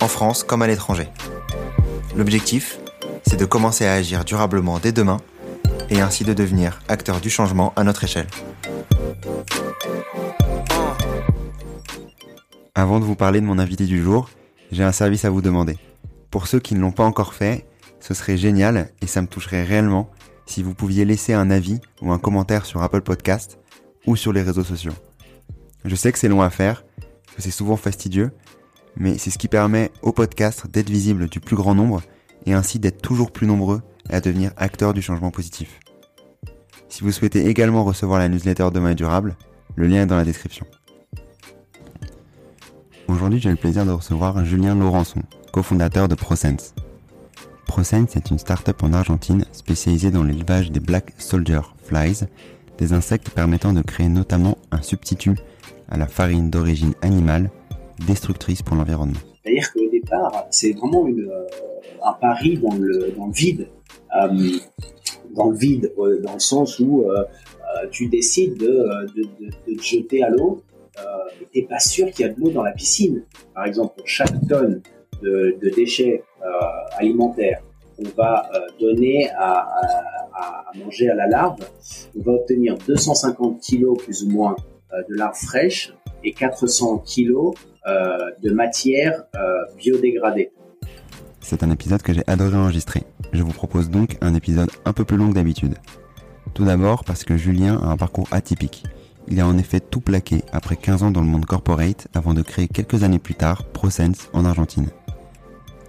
en France comme à l'étranger. L'objectif, c'est de commencer à agir durablement dès demain et ainsi de devenir acteur du changement à notre échelle. Avant de vous parler de mon invité du jour, j'ai un service à vous demander. Pour ceux qui ne l'ont pas encore fait, ce serait génial et ça me toucherait réellement si vous pouviez laisser un avis ou un commentaire sur Apple Podcast ou sur les réseaux sociaux. Je sais que c'est long à faire, que c'est souvent fastidieux, mais c'est ce qui permet au podcast d'être visible du plus grand nombre et ainsi d'être toujours plus nombreux à devenir acteurs du changement positif. Si vous souhaitez également recevoir la newsletter Demain durable, le lien est dans la description. Aujourd'hui, j'ai le plaisir de recevoir Julien Laurençon, cofondateur de ProSense. ProSense est une start-up en Argentine spécialisée dans l'élevage des Black Soldier Flies, des insectes permettant de créer notamment un substitut à la farine d'origine animale destructrice pour l'environnement. C'est-à-dire qu'au départ, c'est vraiment euh, un pari dans le, vide. Euh, dans le vide, euh, dans le sens où tu décides de, te jeter à l'eau et tu n'es pas sûr qu'il y a de l'eau dans la piscine. Par exemple, pour chaque tonne de, déchets alimentaires qu'on va donner à, à, manger à la larve, on va obtenir 250 kilos plus ou moins de larves fraîches et 400 kilos euh, de matière euh, biodégradée. C'est un épisode que j'ai adoré enregistrer. Je vous propose donc un épisode un peu plus long que d'habitude. Tout d'abord parce que Julien a un parcours atypique. Il a en effet tout plaqué après 15 ans dans le monde corporate avant de créer quelques années plus tard ProSense en Argentine.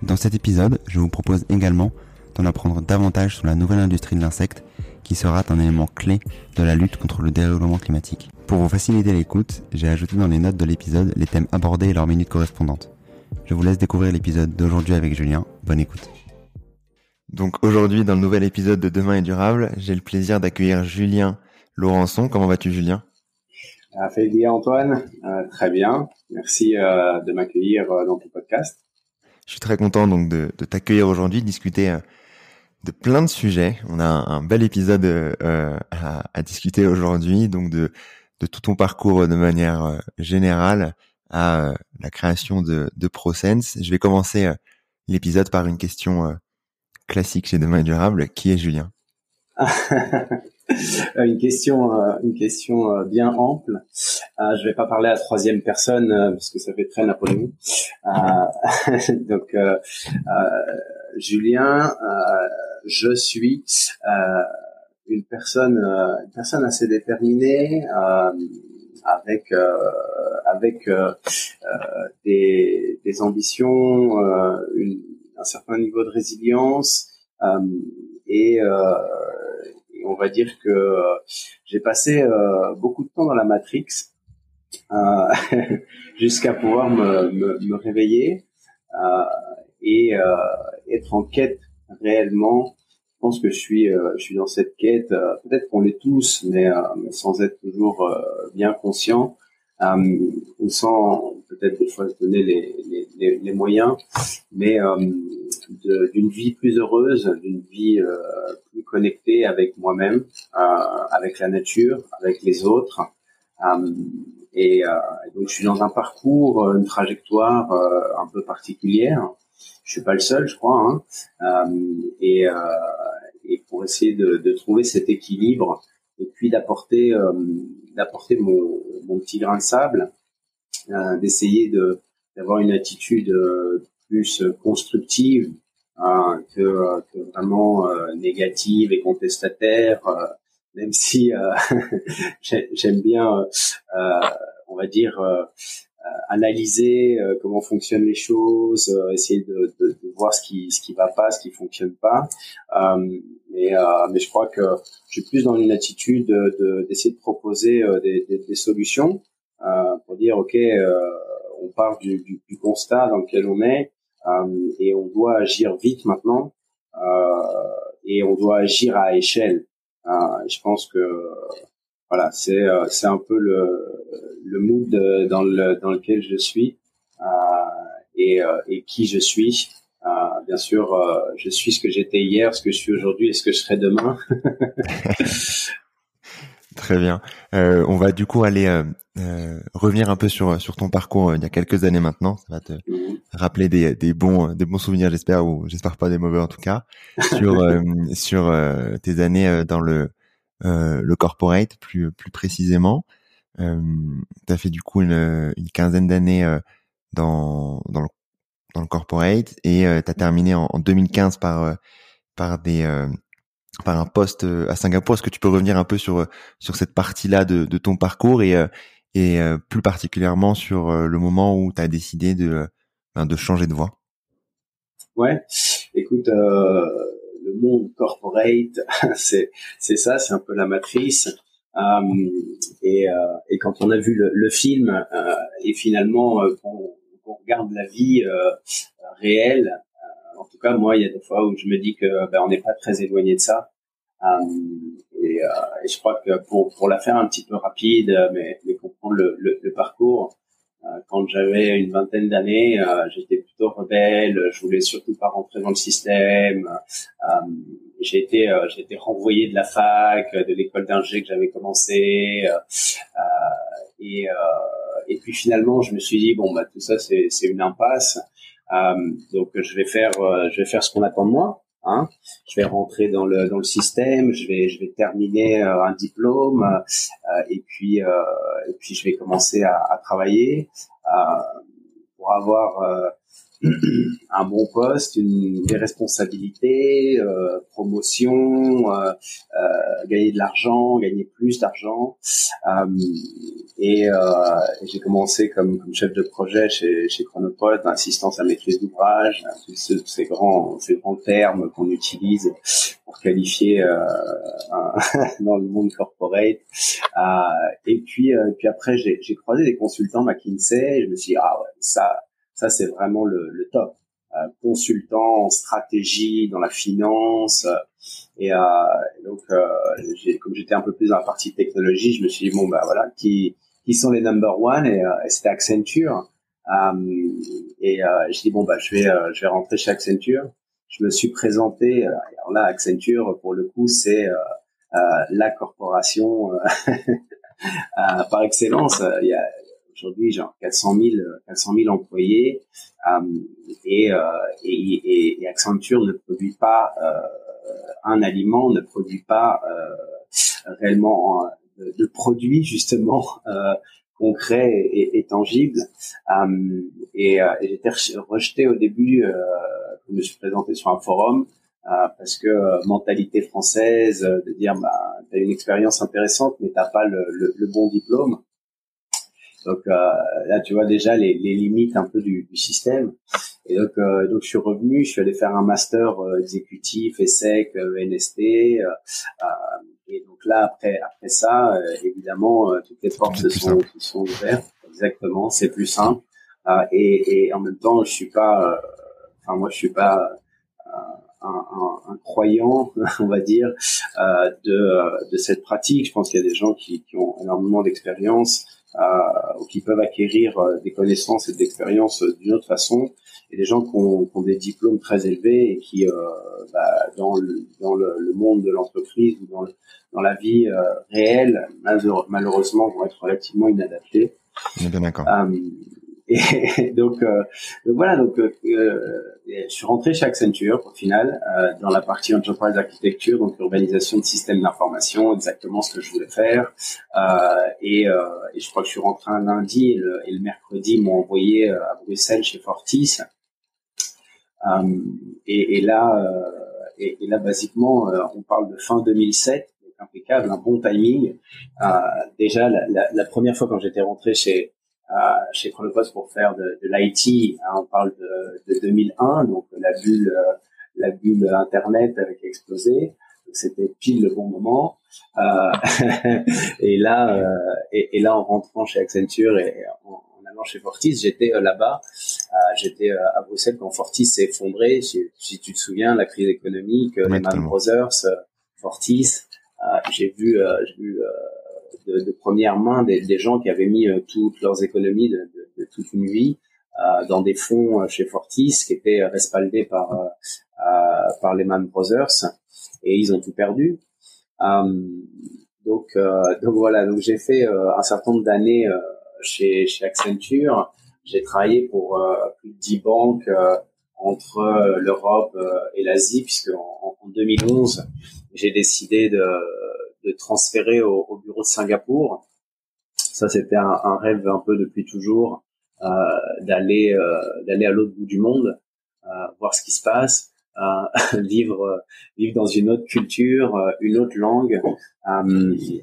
Dans cet épisode, je vous propose également d'en apprendre davantage sur la nouvelle industrie de l'insecte qui sera un élément clé de la lutte contre le dérèglement climatique. Pour vous faciliter l'écoute, j'ai ajouté dans les notes de l'épisode les thèmes abordés et leurs minutes correspondantes. Je vous laisse découvrir l'épisode d'aujourd'hui avec Julien. Bonne écoute. Donc aujourd'hui, dans le nouvel épisode de Demain est durable, j'ai le plaisir d'accueillir Julien Laurençon. Comment vas-tu Julien? Euh, Fait bien Antoine, euh, très bien. Merci euh, de m'accueillir euh, dans ton podcast. Je suis très content donc de, de t'accueillir aujourd'hui, discuter euh, de plein de sujets. On a un, un bel épisode euh, à, à, discuter aujourd'hui, donc de de tout ton parcours de manière euh, générale à euh, la création de, de ProSense. Je vais commencer euh, l'épisode par une question classique chez Demain Durable. Qui est Julien? Une question, une question bien ample. je vais pas parler à troisième personne parce que ça fait très Napoléon. donc, Julien, je suis une personne, euh, une personne assez déterminée, euh, avec euh, avec des, des ambitions, une, un certain niveau de résilience et, on va dire que j'ai passé beaucoup de temps dans la Matrix jusqu'à pouvoir me, me, me réveiller et être en quête réellement pense que je suis, euh, je suis dans cette quête. Euh, peut-être qu'on l'est tous, mais, euh, sans être toujours bien conscient, ou sans peut-être des fois se donner les, les, les, moyens, mais d'une vie plus heureuse, d'une vie plus connectée avec moi-même, avec la nature, avec les autres. et donc je suis dans un parcours, une trajectoire un peu particulière je suis pas le seul, je crois, hein. euh, et, euh, et pour essayer de, de, trouver cet équilibre et puis d'apporter euh, d'apporter mon, mon, petit grain de sable, euh, d'essayer de d'avoir une attitude euh, plus constructive hein, que, que, vraiment négative et contestataire, même si j'aime bien, on va dire euh, analyser euh, comment fonctionnent les choses, euh, essayer de, de, de, voir ce qui ce qui va pas, ce qui fonctionne pas. mais mais je crois que je suis plus dans une attitude de d'essayer de, proposer des, des, des, solutions pour dire ok, on part du, du, du, constat dans lequel on est. et on doit agir vite maintenant et on doit agir à échelle. je pense que voilà, c'est c'est un peu le le mood dans le dans lequel je suis et et qui je suis. Euh, bien sûr, euh, je suis ce que j'étais hier, ce que je suis aujourd'hui et ce que je serai demain. Très bien. Euh, on va du coup aller euh, revenir un peu sur sur ton parcours il y a quelques années maintenant. Ça va te mhm. rappeler des, des bons des bons souvenirs, j'espère, ou j'espère pas des mauvais en tout cas, sur sur tes années dans le le corporate plus plus précisément. Euh, tu as fait du coup une, une quinzaine d'années dans dans le dans le corporate et euh, tu as terminé en, 2015 par euh, par des euh, par un poste à Singapour. Est-ce que tu peux revenir un peu sur sur cette partie-là de, de ton parcours et et plus particulièrement sur le moment où tu as décidé de ben, de changer de voie? Ouais, écoute, euh, monde corporate, c'est c'est ça, c'est un peu la matrice. Euh, et, euh, et quand on a vu le, film et finalement on, on regarde la vie euh, réelle, euh, en tout cas moi il y a des fois où je me dis que ben, on n'est pas très éloigné de ça. Euh, et, je crois que pour, pour la faire un petit peu rapide, mais, comprendre le parcours, quand j'avais une vingtaine d'années, j'étais plutôt rebelle, je voulais surtout pas rentrer dans le système. j'ai été j'ai été renvoyé de la fac, de l'école d'ingé que j'avais commencé, et et puis finalement, je me suis dit bon bah tout ça c'est une impasse. Euh, donc je vais faire euh, je vais faire ce qu'on attend de moi. Hein. Je vais rentrer dans le dans le système, je vais je vais terminer euh, un diplôme euh, et puis et puis je vais commencer à, à travailler pour avoir un bon poste, une, des responsabilités, euh, promotion, euh, euh, gagner de l'argent, gagner plus d'argent. et j'ai commencé comme, comme, chef de projet chez, chez Chronopod, assistance à maîtrise d'ouvrage, ces grands, ces grands termes qu'on utilise pour qualifier dans le monde corporate. et puis, puis après, j'ai croisé des consultants McKinsey. Et je me suis dit ah ouais, ça ça, c'est vraiment le, le top. Euh, consultant en stratégie, dans la finance. Et, euh, donc, euh, comme j'étais un peu plus dans la partie technologie, je me suis dit, bon, bah voilà, qui, qui sont les number one Et, et c'était Accenture. et je dis, bon, bah je vais, je vais rentrer chez Accenture. Je me suis présenté. alors là, Accenture, pour le coup, c'est la corporation par excellence. Il y a aujourd'hui genre 400 000 400 000 employés euh, et, euh, et, et, Accenture ne produit pas euh, un aliment, ne produit pas réellement de, produits justement concrets et, et tangibles. et, j'étais rejeté au début quand je me suis présenté sur un forum parce que mentalité française de dire bah t'as une expérience intéressante mais t'as pas le, le, bon diplôme donc euh, là, tu vois déjà les, les, limites un peu du, du système. Et donc, euh, donc je suis revenu, je suis allé faire un master euh, exécutif, ESSEC, NST. et donc là, après, après ça, évidemment, toutes les portes se sont, se sont ouvertes. Exactement, c'est plus simple. et, et en même temps, je suis pas, enfin moi, je suis pas un, un, un, croyant, on va dire, euh, de, de cette pratique. Je pense qu'il y a des gens qui, qui ont énormément d'expérience euh, ou qui peuvent acquérir euh, des connaissances et de l'expérience euh, d'une autre façon, et des gens qui ont, qui ont, des diplômes très élevés et qui, bah, dans, le, dans le, le, monde de l'entreprise ou dans, dans la vie réelle, malheureusement, vont être relativement inadaptés. Bien d'accord. Et donc, euh, voilà, donc euh, euh, je suis rentré chez Accenture au final euh, dans la partie enterprise architecture, donc urbanisation de systèmes d'information, exactement ce que je voulais faire. Et, et, je crois que je suis rentré un lundi et le, et le mercredi m'ont envoyé à Bruxelles chez Fortis. Et, et, là, et, là basiquement, on parle de fin 2007 impeccable, un bon timing. Euh, déjà, la, la, première fois quand j'étais rentré chez chez Chronopost pour faire de, de l'IT. Hein, on parle de, de, 2001, donc la bulle, euh, la bulle Internet avait explosé. C'était pile le bon moment. Euh, et là, euh, et, et, là, en rentrant chez Accenture et en, en allant chez Fortis, j'étais euh, là-bas J'étais à Bruxelles quand Fortis s'est effondré. Si, si, tu te souviens, la crise économique, les Man Brothers, Fortis. j'ai vu, j'ai vu de, de, première main des, des, gens qui avaient mis toutes leurs économies de, de, de toute une vie euh, dans des fonds euh, chez Fortis qui étaient respaldés par euh, par les Man Brothers et ils ont tout perdu. donc donc voilà donc j'ai fait un certain nombre d'années chez chez Accenture. J'ai travaillé pour plus de 10 banques entre l'Europe et l'Asie, puisque en 2011, j'ai décidé de, de transférer au, au, bureau de Singapour. Ça, c'était un, un, rêve un peu depuis toujours, euh, d'aller euh, d'aller à l'autre bout du monde, euh, voir ce qui se passe, vivre vivre dans une autre culture, une autre langue.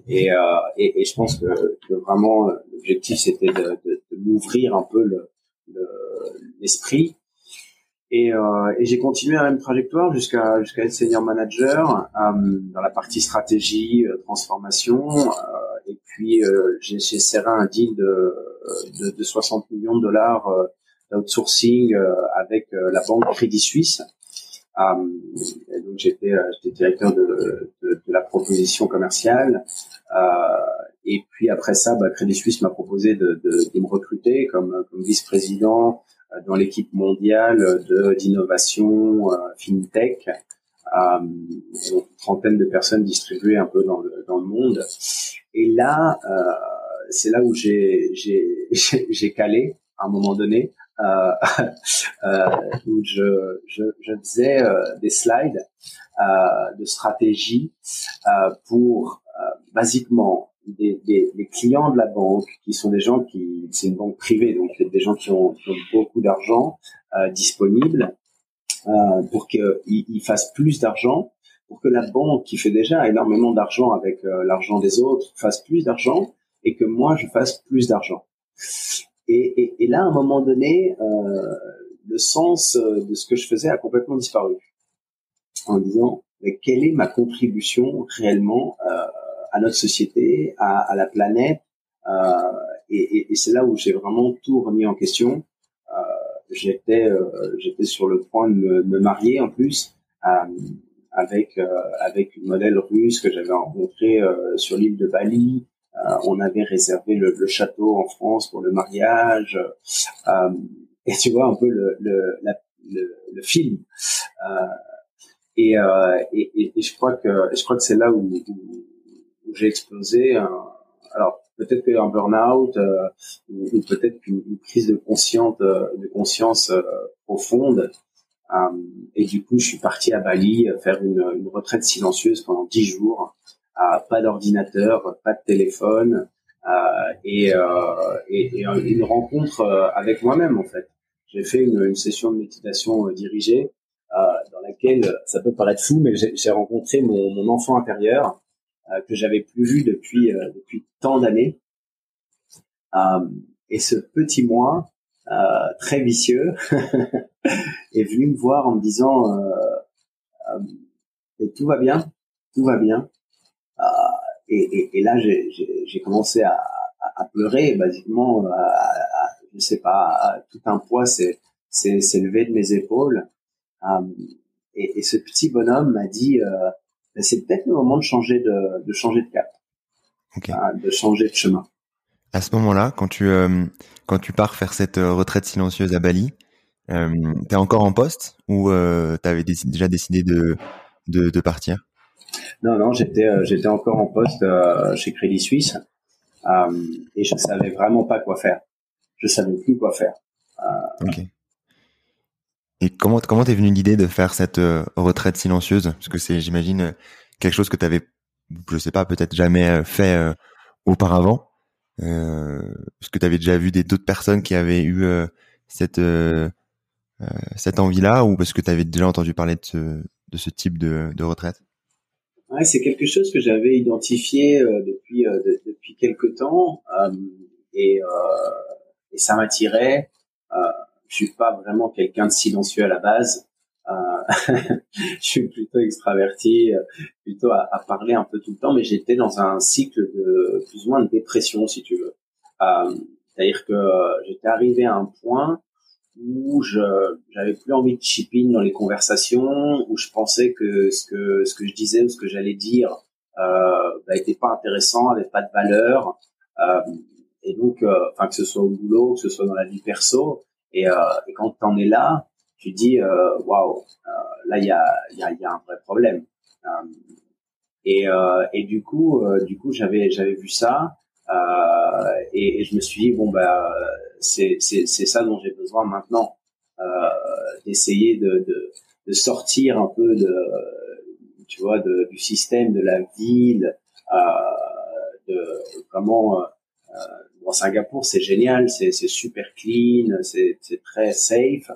Et, et, et, je pense que, que vraiment l'objectif c'était de, de, de m'ouvrir un peu le, l'esprit. Et, euh, et j'ai continué la même trajectoire jusqu'à jusqu'à être senior manager euh, dans la partie stratégie, transformation. et puis j'ai serré un deal de de, de 60 millions de dollars euh, d'outsourcing euh, avec euh, la banque Crédit Suisse. Et donc j'étais directeur de, de, la proposition commerciale. et puis après ça, bah, Crédit Suisse m'a proposé de, de, me recruter comme, comme vice-président dans l'équipe mondiale de d'innovation fintech. Euh, une trentaine de personnes distribuées un peu dans le, dans le monde. Et là, euh, c'est là où j'ai j'ai calé à un moment donné euh, euh, où je, je, je faisais euh, des slides euh, de stratégie euh, pour basiquement des, des, des, clients de la banque qui sont des gens qui c'est une banque privée donc des gens qui ont, qui ont beaucoup d'argent disponible pour qu'ils fassent plus d'argent pour que la banque qui fait déjà énormément d'argent avec l'argent des autres fasse plus d'argent et que moi je fasse plus d'argent. Et, et, et, là, à un moment donné, euh, le sens euh, de ce que je faisais a complètement disparu. En disant, mais quelle est ma contribution réellement euh, à notre société, à, à la planète euh, Et, et c'est là où j'ai vraiment tout remis en question. Euh, j'étais, euh, j'étais sur le point de me, me marier en plus avec avec une modèle russe que j'avais rencontrée sur l'île de Bali. Euh, on avait réservé le, le, château en France pour le mariage. Euh, et tu vois un peu le, le, le, le film. Euh, et, et, et, je crois que je crois que c'est là où, où, j'ai explosé. alors peut-être qu'un burn-out euh, ou, ou peut-être une, une, prise de conscience de conscience euh, profonde. Euh, et du coup, je suis parti à Bali faire une, une retraite silencieuse pendant dix jours pas d'ordinateur, pas de téléphone euh, et, euh, et, et, une rencontre euh, avec moi-même en fait. J'ai fait une, une, session de méditation dirigée dans laquelle ça peut paraître fou, mais j'ai rencontré mon, mon, enfant intérieur que j'avais plus vu depuis depuis tant d'années. et ce petit moi très vicieux est venu me voir en me disant et tout va bien, tout va bien. Euh, et, et, et, là, j'ai commencé à, à, pleurer, basiquement, à, je sais pas, tout un poids s'est levé de mes épaules. Euh, et, et, ce petit bonhomme m'a dit, euh, ben, c'est peut-être le moment de changer de, de changer de cap, hein, de changer de chemin. À ce moment-là, quand tu euh, quand tu pars faire cette euh, retraite silencieuse à Bali, euh, t'es encore en poste ou euh, t'avais déjà décidé de, de, de partir? Non, non, j'étais euh, j'étais encore en poste euh, chez Crédit Suisse euh, et je savais vraiment pas quoi faire. Je savais plus quoi faire. ok. Et comment comment t'es venu l'idée de faire cette retraite silencieuse? Parce que c'est, j'imagine, quelque chose que tu avais, je sais pas, peut-être jamais fait auparavant. Euh, parce que tu avais déjà vu des d'autres personnes qui avaient eu cette cette envie-là, ou parce que tu avais déjà entendu parler de ce de ce type de, de retraite? Ouais, c'est quelque chose que j'avais identifié euh, depuis euh, depuis quelque temps euh, et, et ça m'attirait. Je suis pas vraiment quelqu'un de silencieux à la base. je suis plutôt extraverti, plutôt à, à, parler un peu tout le temps, mais j'étais dans un cycle de plus ou moins de dépression, si tu veux. C'est-à-dire que j'étais arrivé à un point où je j'avais plus envie de chip dans les conversations, où je pensais que ce que ce que je disais ou ce que j'allais dire euh, bah, était pas intéressant, avait pas de valeur. Euh, et donc, euh, enfin que ce soit au boulot, que ce soit dans la vie perso, et, euh, et quand t'en es là, tu dis euh, waouh, là il y a y a, y a un vrai problème. et et du coup du coup j'avais j'avais vu ça. Et, et, je me suis dit bon bah c'est c'est ça dont j'ai besoin maintenant euh, d'essayer de, de, de sortir un peu de tu vois de, du système de la ville euh, de comment euh, dans Singapour c'est génial c'est super clean c'est très safe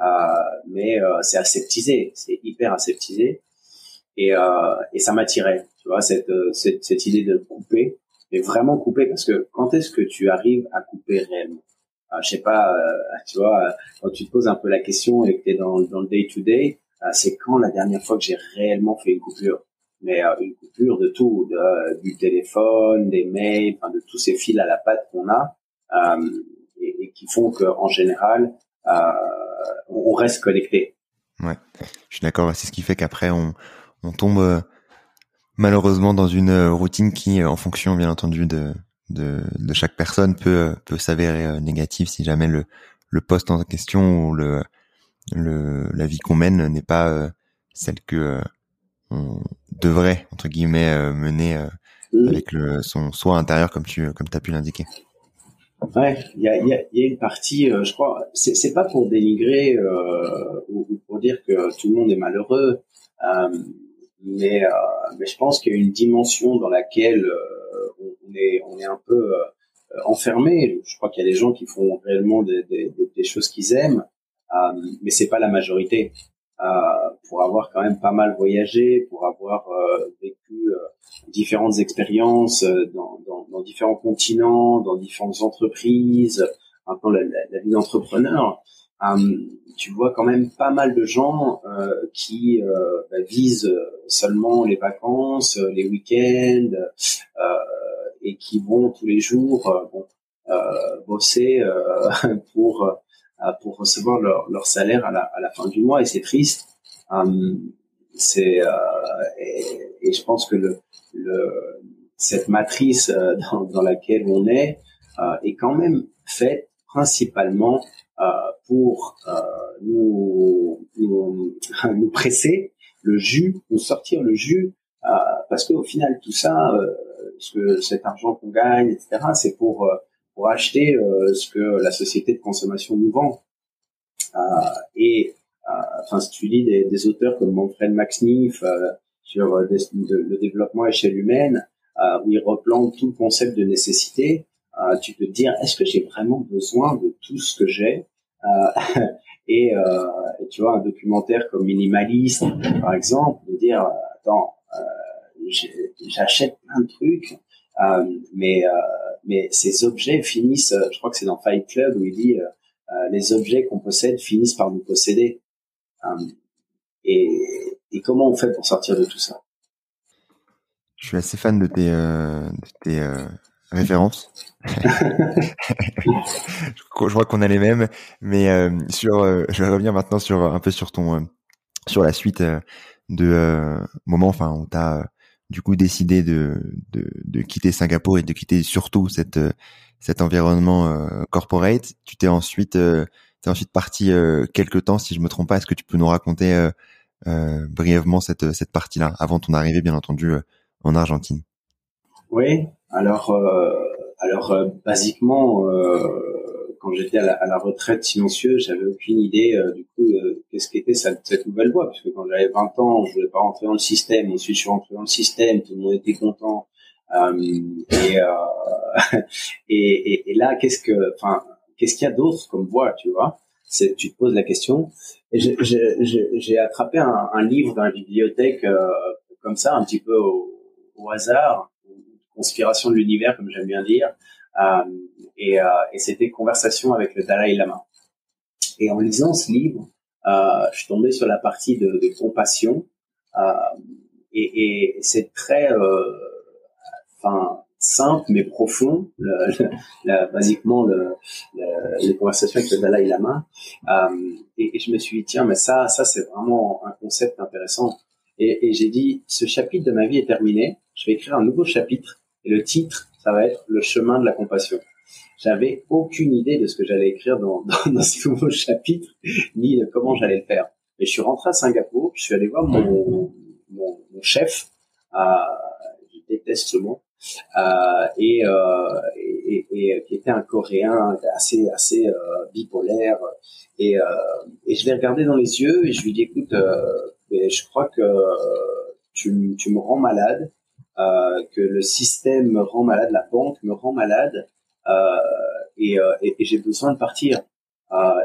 euh, mais euh, c'est aseptisé c'est hyper aseptisé. Et euh, et ça m'attirait tu vois cette, cette cette idée de couper et vraiment couper parce que quand est-ce que tu arrives à couper réellement? Euh, je sais pas, euh, tu vois, euh, quand tu te poses un peu la question et que tu es dans, dans le day-to-day, c'est quand la dernière fois que j'ai réellement fait une coupure? Mais une coupure de tout, de, du téléphone, des mails, enfin, de tous ces fils à la patte qu'on a euh, et, qui font qu'en général, euh, on reste connecté. Ouais, je suis d'accord. C'est ce qui fait qu'après on, on tombe malheureusement dans une routine qui, en fonction bien entendu de, de, de chaque personne peut peut s'avérer euh, négatif si jamais le le poste en question ou le le la vie qu'on mène n'est pas euh, celle que euh, on devrait entre guillemets mener avec le son soi intérieur comme tu comme as pu l'indiquer. Ouais, il y a, y, a, y a une partie, je crois, c'est, c'est pas pour dénigrer euh, ou, pour dire que tout le monde est malheureux, euh, mais, euh, mais je pense qu'il y a une dimension dans laquelle on est, on est un peu euh, enfermé. Je crois qu'il y a des gens qui font réellement des, des, des choses qu'ils aiment, euh, mais c'est pas la majorité. Euh, pour avoir quand même pas mal voyagé, pour avoir vécu différentes expériences dans, dans, dans, différents continents, dans différentes entreprises, maintenant la, la, vie d'entrepreneur, tu vois quand même pas mal de gens euh, qui euh, bah, visent seulement les vacances, les week-ends, euh, et qui vont tous les jours euh, bon, euh, bosser euh, pour pour recevoir leur, leur salaire à la, à la fin du mois et c'est triste. c'est et, et, je pense que le, le cette matrice dans, dans, laquelle on est est quand même faite principalement euh, pour euh, nous, nous, nous, presser le jus, nous sortir le jus, euh, parce qu'au final tout ça, ce que cet argent qu'on gagne, etc., c'est pour euh, pour acheter euh, ce que la société de consommation nous vend. Euh, et enfin, si tu lis des, des auteurs comme Manfred Max Neef sur le développement à échelle humaine, où il replante tout le concept de nécessité, tu peux te dire est-ce que j'ai vraiment besoin de tout ce que j'ai? Et, euh, tu vois un documentaire comme Minimaliste par exemple de dire attends j'achète plein de trucs, euh, mais euh, mais ces objets finissent. Je crois que c'est dans Fight Club où il dit euh, les objets qu'on possède finissent par nous posséder. et, et comment on fait pour sortir de tout ça? Je suis assez fan de tes, de tes références. je crois qu'on a les mêmes, mais sur, je vais revenir maintenant sur un peu sur ton, sur la suite de moments, enfin, où t'as du coup décidé de, de, de, quitter Singapour et de quitter surtout cette, cet environnement euh, corporate. Tu t'es ensuite, euh, ensuite parti euh, quelques temps, si je me trompe pas. Est-ce que tu peux nous raconter euh, euh brièvement cette, cette partie-là, avant ton arrivée, bien entendu, en Argentine? Oui. Alors, alors basiquement quand j'étais à, à la, retraite silencieuse, j'avais aucune idée euh, du coup euh, qu'est-ce qu'était cette, nouvelle voie, puisque quand j'avais 20 ans, je voulais pas rentrer dans le système. Ensuite, je suis rentré dans le système, tout le monde était content. Euh, et, euh, et, et, là, qu'est-ce que, enfin, qu'est-ce qu'il y a d'autre comme voie, tu vois? C'est, tu te poses la question. Et j'ai attrapé un, un, livre dans la bibliothèque euh, comme ça, un petit peu au, au hasard, conspiration de l'univers, comme j'aime bien dire. Euh, et, euh, et c'était Conversation avec le Dalai Lama. Et en lisant ce livre, euh, je suis tombé sur la partie de, compassion. et, c'est très, simple mais profond, basiquement le, les conversations avec le Dalai Lama. Et, je me suis dit tiens mais ça ça c'est vraiment un concept intéressant. Et j'ai dit ce chapitre de ma vie est terminé, je vais écrire un nouveau chapitre et le titre ça va être le chemin de la compassion. J'avais aucune idée de ce que j'allais écrire dans, dans, ce nouveau chapitre ni de comment j'allais le faire. Et je suis rentré à Singapour, je suis allé voir mon, mon, mon chef. Euh, je déteste ce mot euh, et, euh, et, et, qui était un Coréen assez assez euh, bipolaire et, euh, et je l'ai regardé dans les yeux et je lui dis écoute je crois que tu, tu me rends malade que le système me rend malade la banque me rend malade et, et, j'ai besoin de partir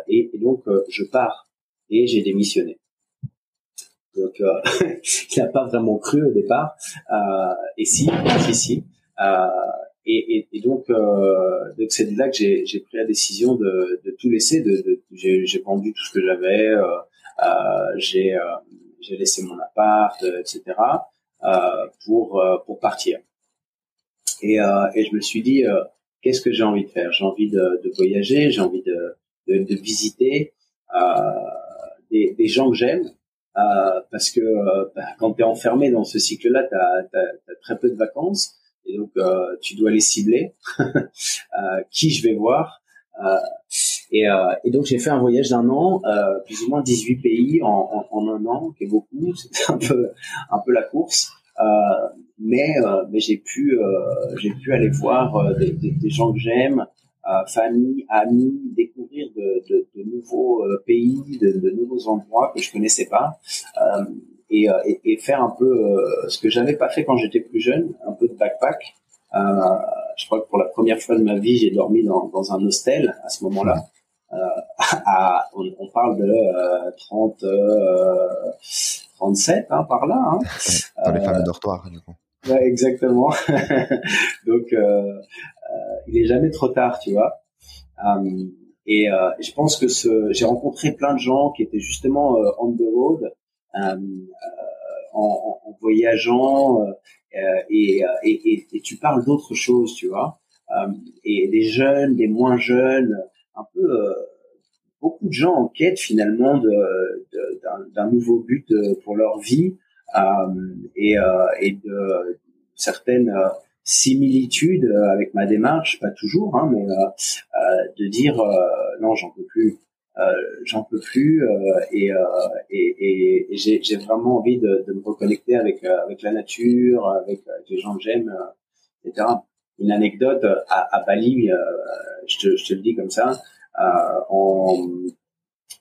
et, donc je pars et j'ai démissionné donc, euh, il n'a pas vraiment cru au départ. Euh, et si, si, si. Euh, et, et, et, donc, euh, donc c'est là que j'ai, pris la décision de, de tout laisser. De, de j'ai, vendu tout ce que j'avais. Euh, euh, euh, j'ai laissé mon appart, etc. pour pour partir. Et, et je me suis dit, qu'est-ce que j'ai envie de faire? J'ai envie de, de voyager. J'ai envie de, de, de visiter des, des gens que j'aime. Euh, parce que euh, bah, quand tu es enfermé dans ce cycle-là, tu as, très peu de vacances et donc euh, tu dois les cibler. qui je vais voir? Et, et, donc j'ai fait un voyage d'un an, plus ou moins 18 pays en, en, un an, qui est beaucoup. C'était un peu un peu la course. mais mais j'ai pu j'ai pu aller voir des, des, des gens que j'aime, famille, amis, découvrir de, de, de nouveaux euh, pays, de, de, nouveaux endroits que je connaissais pas, euh, et, euh, et, et, faire un peu ce que j'avais pas fait quand j'étais plus jeune, un peu de backpack. je crois que pour la première fois de ma vie, j'ai dormi dans, dans un hostel à ce moment-là. À, on, on, parle de 30, 37 hein, par là. Hein. Dans les fameux dortoirs, du coup. Ouais, exactement. Donc, euh, il est jamais trop tard, tu vois. Euh, et euh, je pense que ce, j'ai rencontré plein de gens qui étaient justement euh, on the road, en, en, voyageant, et, et, et, tu parles d'autres choses, tu vois. et des jeunes, des moins jeunes, un peu beaucoup de gens en quête finalement d'un, nouveau but pour leur vie et, et de certaines similitude euh, avec ma démarche, pas toujours, hein, mais euh, euh, de dire non, j'en peux plus, j'en peux plus, et, et, et j'ai vraiment envie de, de, me reconnecter avec avec la nature, avec, les gens que j'aime, etc. Une anecdote à, à Bali, je te, je, te, le dis comme ça, en,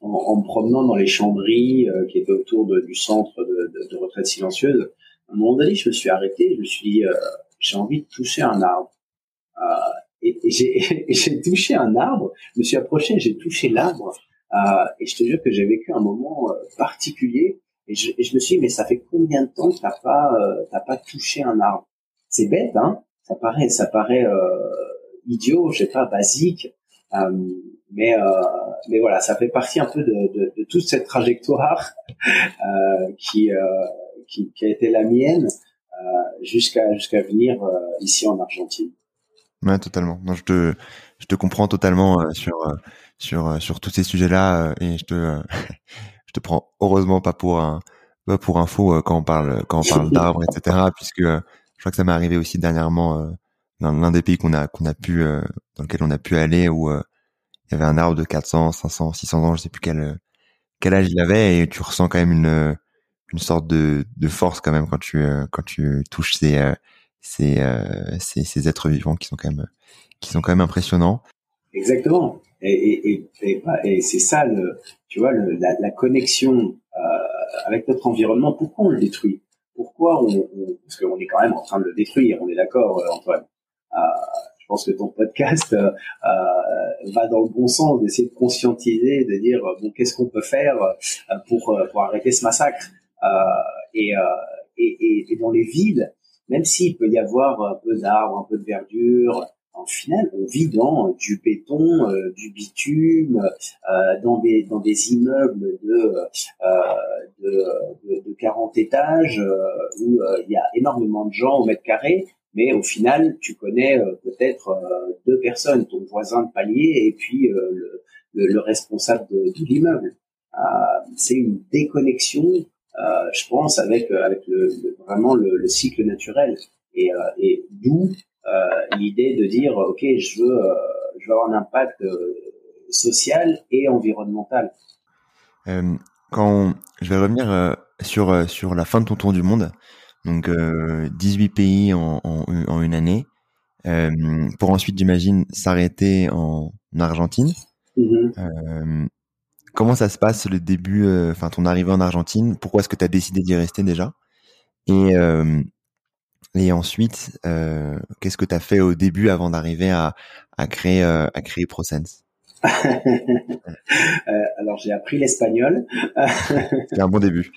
en, en, me promenant dans les chambries qui étaient autour de, du centre de, de, de, retraite silencieuse, à un moment donné, je me suis arrêté, je me suis dit, j'ai envie de toucher un arbre. Euh, et, j'ai touché un arbre, je me suis approché, j'ai touché l'arbre, euh, et je te jure que j'ai vécu un moment euh, particulier, et je, et je, me suis dit, mais ça fait combien de temps que t'as pas, euh, t'as pas touché un arbre? C'est bête, hein? Ça paraît, ça paraît euh, idiot, je sais pas, basique, mais mais voilà, ça fait partie un peu de, toute cette trajectoire qui, qui, a été la mienne jusqu'à jusqu'à venir euh, ici en Argentine. Ouais, totalement. Non, je te je te comprends totalement euh, sur euh, sur sur tous ces sujets-là et je te je te prends heureusement pas pour un pas pour info quand on parle quand on parle d'arbres etc. puisque crois que ça m'est arrivé aussi dernièrement dans l'un des pays qu'on a qu'on a pu dans lequel on a pu aller où il y avait un arbre de 400, 500, 600 ans, je sais plus quel quel âge il avait et tu ressens quand même une une sorte de, de force quand même quand tu euh, quand tu touches ces euh, ces, euh, ces, ces êtres vivants qui sont quand même qui sont quand même impressionnants. Exactement. Et, et, et, c'est ça, le, tu vois, la, connexion euh, avec notre environnement. Pourquoi on le détruit? Pourquoi on, on parce qu'on est quand même en train de le détruire. On est d'accord, Antoine. Euh, je pense que ton podcast euh, va dans le bon sens, d'essayer de conscientiser, de dire bon, qu'est-ce qu'on peut faire pour pour arrêter ce massacre. Euh, et, euh, et, et, et, dans les villes, même s'il peut y avoir un peu d'arbres, un peu de verdure, en final, on vit dans du béton, euh, du bitume, euh, dans des dans des immeubles de euh, de, de, de, 40 étages où il y a énormément de gens au mètre carré, mais au final, tu connais peut-être deux personnes, ton voisin de palier et puis le, le, responsable de, de l'immeuble. c'est une déconnexion, je pense, avec avec le, vraiment le, cycle naturel et, et d'où l'idée de dire ok, je veux je veux avoir un impact social et environnemental. Euh, quand je vais revenir euh, sur euh, sur la fin de ton tour du monde, donc 18 pays en, en, une année, pour ensuite, j'imagine, s'arrêter en Argentine. Mm-hmm. comment ça se passe le début, enfin ton arrivée en Argentine? Pourquoi est-ce que tu as décidé d'y rester déjà? Et et ensuite, qu'est-ce que tu as fait au début avant d'arriver à, à créer à créer ProSense Euh, alors j'ai appris l'espagnol. C'est un bon début.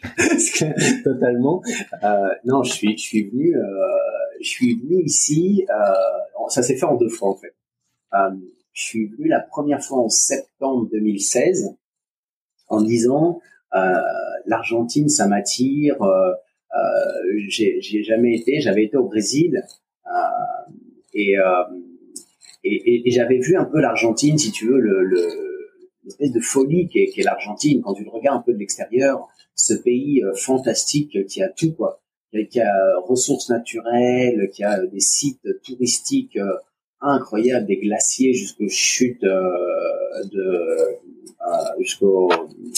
Totalement. Euh, non, je suis, je suis venu, euh, je suis venu ici. ça s'est fait en deux fois en fait. je suis venu la première fois en septembre 2016 en disant l'Argentine ça m'attire. J'ai jamais été. J'avais été au Brésil et et, et, j'avais vu un peu l'Argentine, si tu veux, le, le l'espèce de folie qu'est est, l'Argentine quand tu le regardes un peu de l'extérieur, ce pays euh, fantastique qui a tout quoi, qui a, ressources naturelles, qui a des sites touristiques euh, incroyables, des glaciers jusqu'aux chutes euh, de euh, jusqu'au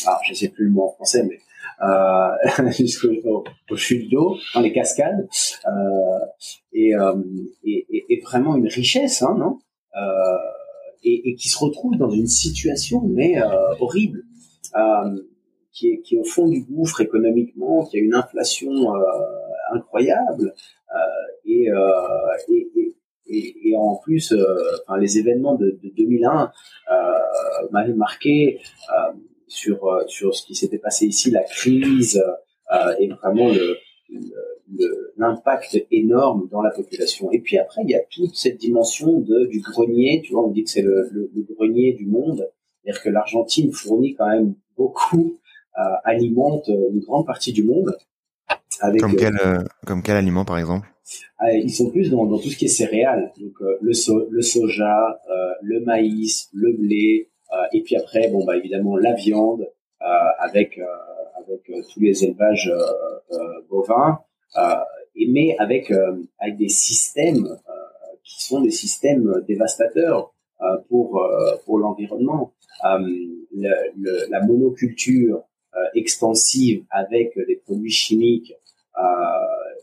ah je sais plus le mot en français mais euh, jusqu'aux chutes d'eau, dans les cascades, euh, et, et, et, vraiment une richesse, hein, non? Euh, et, et, qui se retrouve dans une situation mais euh, horrible, euh, qui est, qui est au fond du gouffre économiquement, qui a une inflation incroyable. Et, et, et, et, en plus, enfin, les événements de, de 2001 m'avaient marqué sur sur ce qui s'était passé ici, la crise et vraiment le, l'impact énorme dans la population. Et puis après, il y a toute cette dimension de, du grenier. Tu vois, on dit que c'est le, le, grenier du monde. C'est-à-dire que l'Argentine fournit quand même beaucoup, euh, alimente une grande partie du monde. Avec, comme, quel, euh, comme quel aliment, par exemple? Ah, Ils sont plus dans, dans, tout ce qui est céréales. Donc euh, le, so, le soja, euh, le maïs, le blé, et puis après, bon bah évidemment la viande avec avec tous les élevages bovins mais avec euh, avec des systèmes euh, qui sont des systèmes dévastateurs euh, pour pour l'environnement. Le, la monoculture extensive avec des produits chimiques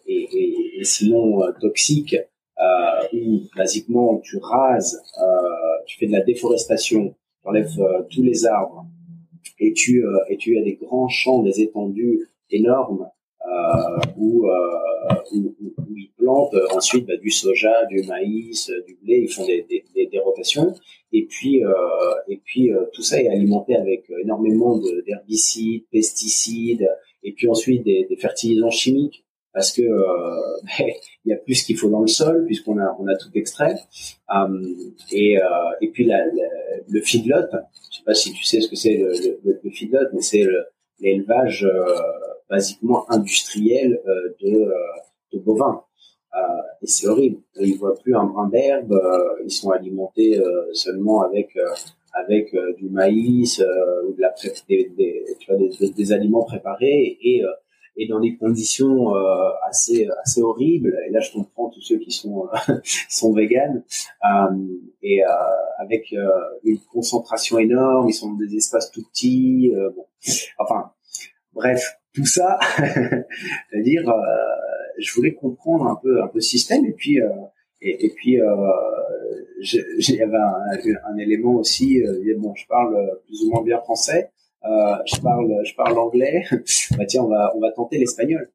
et, et, et, sinon toxiques, où basiquement tu rases, tu fais de la déforestation, enlèves tous les arbres. Et tu et tu as des grands champs, des étendues énormes euh, où, euh, ils plantent ensuite bah, du soja, du maïs, du blé, ils font des, des, rotations. Et puis, euh, et puis tout ça est alimenté avec énormément d'herbicides, pesticides, et puis ensuite des fertilisants chimiques parce que il y a plus qu'il faut dans le sol puisqu'on a tout extrait et et puis le feedlot je sais pas si tu sais ce que c'est le, le, feedlot mais c'est l'élevage basiquement industriel euh, de, euh, bovins. Euh, et c'est horrible. Ils voient plus un brin d'herbe. ils sont alimentés seulement avec du maïs ou des, aliments préparés et dans des conditions euh, assez assez horribles. Et là, je comprends tous ceux qui sont sont véganes euh, et euh, avec une concentration énorme. Ils sont dans des espaces tout petits. bon, enfin, bref, tout ça, c'est-à-dire, euh, je voulais comprendre un peu un peu le système et puis euh, et, et, puis euh, il y avait un, un, élément aussi. bon, je parle plus ou moins bien français. Je parle je parle anglais. bah tiens, on va on va tenter l'espagnol.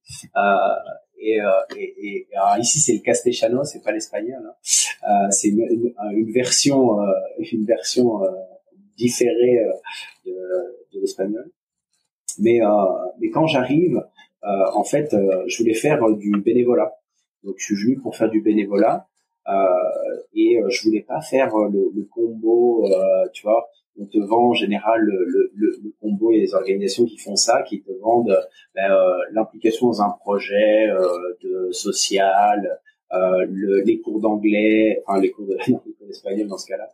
Et, et, et, alors ici c'est le castellano, c'est pas l'espagnol. Hein. c'est une, une, version, une version différée de, de l'espagnol. Mais, euh, mais quand j'arrive, euh, en fait, euh, je voulais faire du bénévolat. Donc je suis venu pour faire du bénévolat et je voulais pas faire le, le combo, tu vois on te vend en général le, le, le, combo et les organisations qui font ça, qui te vendent ben, euh, l'implication dans un projet euh, de social, le, les cours d'anglais, enfin les cours de d'espagnol dans ce cas-là,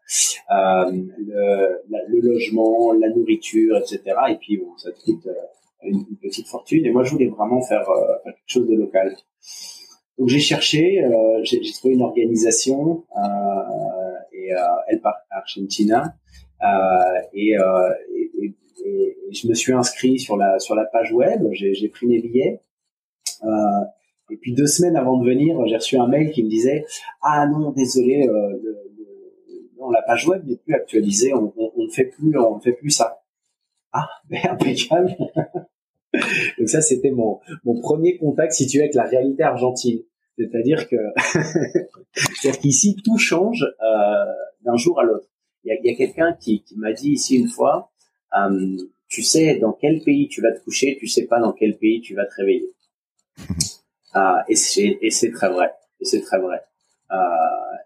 euh, le, le, logement, la nourriture, etc. Et puis bon, ça te coûte une, petite fortune. Et moi, je voulais vraiment faire, faire quelque chose de local. Donc j'ai cherché, j'ai trouvé une organisation et elle part Argentina et, et, et et, je me suis inscrit sur la sur la page web. J'ai pris mes billets. Euh, et puis deux semaines avant de venir, j'ai reçu un mail qui me disait ah non désolé, euh, non, la page web n'est plus actualisée, on, on, ne fait plus on ne fait plus ça. Ah ben impeccable. Donc ça c'était mon mon premier contact situé avec la réalité argentine. C'est-à-dire que c'est-à-dire qu'ici tout change euh, d'un jour à l'autre. Il y a, a quelqu'un qui, qui m'a dit ici une fois, euh, tu sais dans quel pays tu vas te coucher, tu sais pas dans quel pays tu vas te réveiller. Ah, et c'est très vrai. Et c'est très vrai. Euh,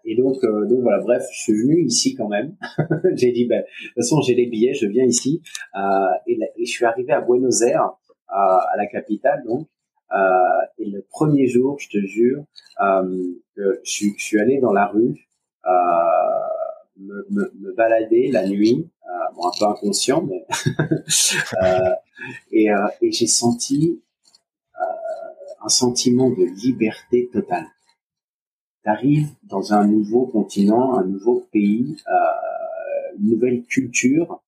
et donc euh, donc voilà. Bref, je suis venu ici quand même. j'ai dit ben de toute façon j'ai les billets, je viens ici. Euh, et, et, je suis arrivé à Buenos Aires, à la capitale donc. et le premier jour, je te jure, je, je, suis allé dans la rue me, me, me, balader la nuit, euh, bon, un peu inconscient, mais euh, et, euh, et j'ai senti un sentiment de liberté totale. T'arrives dans un nouveau continent, un nouveau pays, une nouvelle culture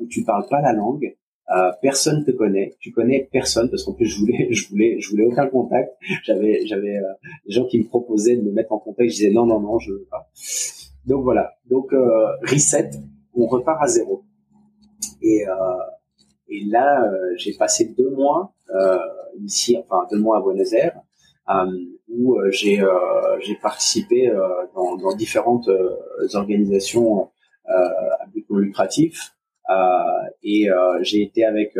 où tu parles pas la langue, euh, personne te connaît, tu connais personne parce qu'en plus je voulais, je voulais, je voulais aucun contact. J'avais, j'avais euh, des gens qui me proposaient de me mettre en contact. Je disais non, non, non, je veux pas. Donc voilà. Donc euh, reset, on repart à zéro. Et, euh, là, euh, j'ai passé deux mois euh, ici, enfin deux mois à Buenos Aires, où j'ai j'ai participé dans, différentes organisations à but non lucratif. et j'ai été avec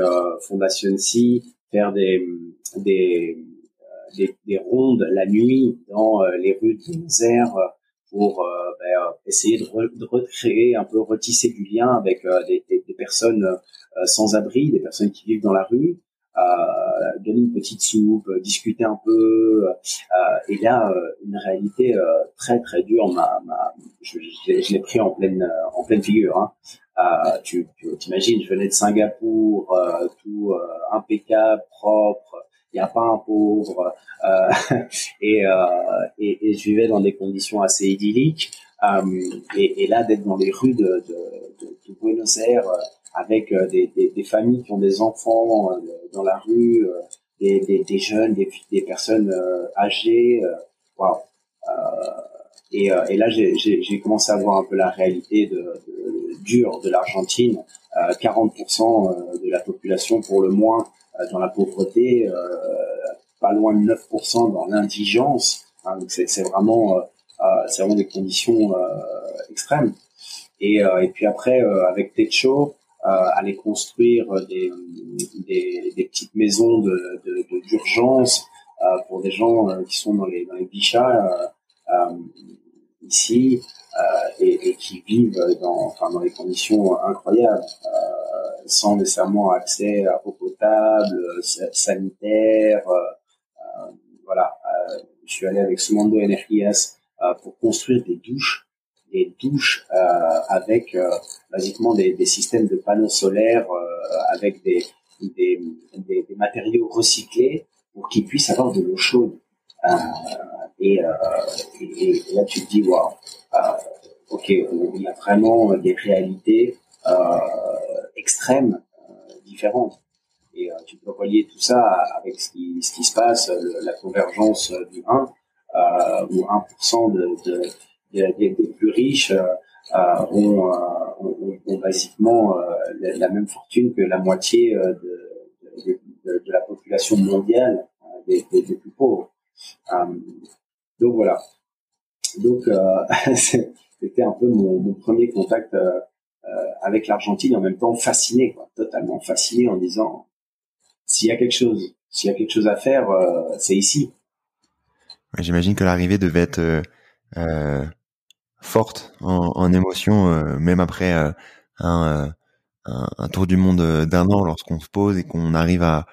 Fondation C faire des, des, des rondes la nuit dans les rues de Buenos Aires pour euh, ben, euh, essayer de, de, recréer un peu retisser du lien avec euh, des, des, des, personnes sans abri, des personnes qui vivent dans la rue, donner une petite soupe, discuter un peu. et là, une réalité très très dure. Ma, ma, je, je, l'ai pris en pleine en pleine figure. Hein. Euh, tu t'imagines, je venais de Singapour, tout impeccable, propre, il n'y a pas un pauvre, euh, et, euh, et, et, je vivais dans des conditions assez idylliques. Euh, et, et, là, d'être dans les rues de, de, de, de Buenos Aires euh, avec euh, des, des, des, familles qui ont des enfants dans la rue, des, des, des, jeunes, des, des personnes âgées, waouh. Et, et, là, j'ai commencé à voir un peu la réalité de, de dure de l'Argentine. 40% de la population, pour le moins, dans la pauvreté, euh, pas loin de 9% dans l'indigence. Hein, donc c'est vraiment, euh, euh, c'est vraiment des conditions extrêmes. Et, et puis après, avec Techo, aller construire des, des, des, petites maisons de d'urgence de, pour des gens qui sont dans les, dans les bichas ici et, et, qui vivent dans, enfin, dans des conditions incroyables sans nécessairement accès à eau potable, euh, sanitaire. Euh, euh, voilà, je suis allé avec Sumando Energias pour construire des douches des douches avec basiquement des, systèmes de panneaux solaires avec des, matériaux recyclés pour qu'ils puissent avoir de l'eau chaude. Et, et, là, tu te dis, waouh, ok, il y a vraiment des réalités extrêmes euh, différentes. Et euh, tu peux relier tout ça avec ce qui, ce qui se passe, la convergence du 1, euh, où 1% de, de, des plus riches ont, ont, ont, basiquement la, même fortune que la moitié de, de, de la population mondiale des, des, des, plus pauvres. Donc voilà. Donc c'était un peu mon, premier contact euh, avec l'Argentine en même temps fasciné, totalement fasciné en disant s'il y a quelque chose, s'il y a quelque chose à faire, euh, c'est ici. J'imagine que l'arrivée devait être euh, euh forte en, émotion, même après un, un, tour du monde d'un an, lorsqu'on se pose et qu'on arrive à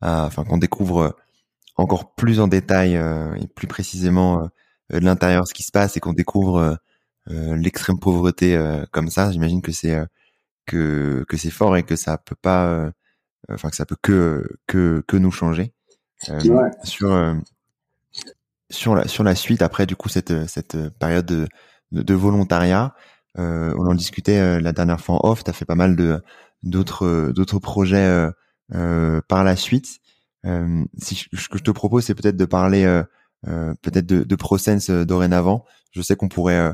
enfin qu'on découvre encore plus en détail et plus précisément de l'intérieur ce qui se passe et qu'on découvre l'extrême pauvreté comme ça, j'imagine que c'est que que c'est fort et que ça peut pas, enfin que ça peut que que que nous changer sur sur la sur la suite après du coup cette cette période de de, volontariat. Euh, on en discutait euh, la dernière fois en off. as fait pas mal de d'autres d'autres projets euh, par la suite. Si ce que je te propose, c'est peut-être de parler peut-être de, de ProSense dorénavant. Je sais qu'on pourrait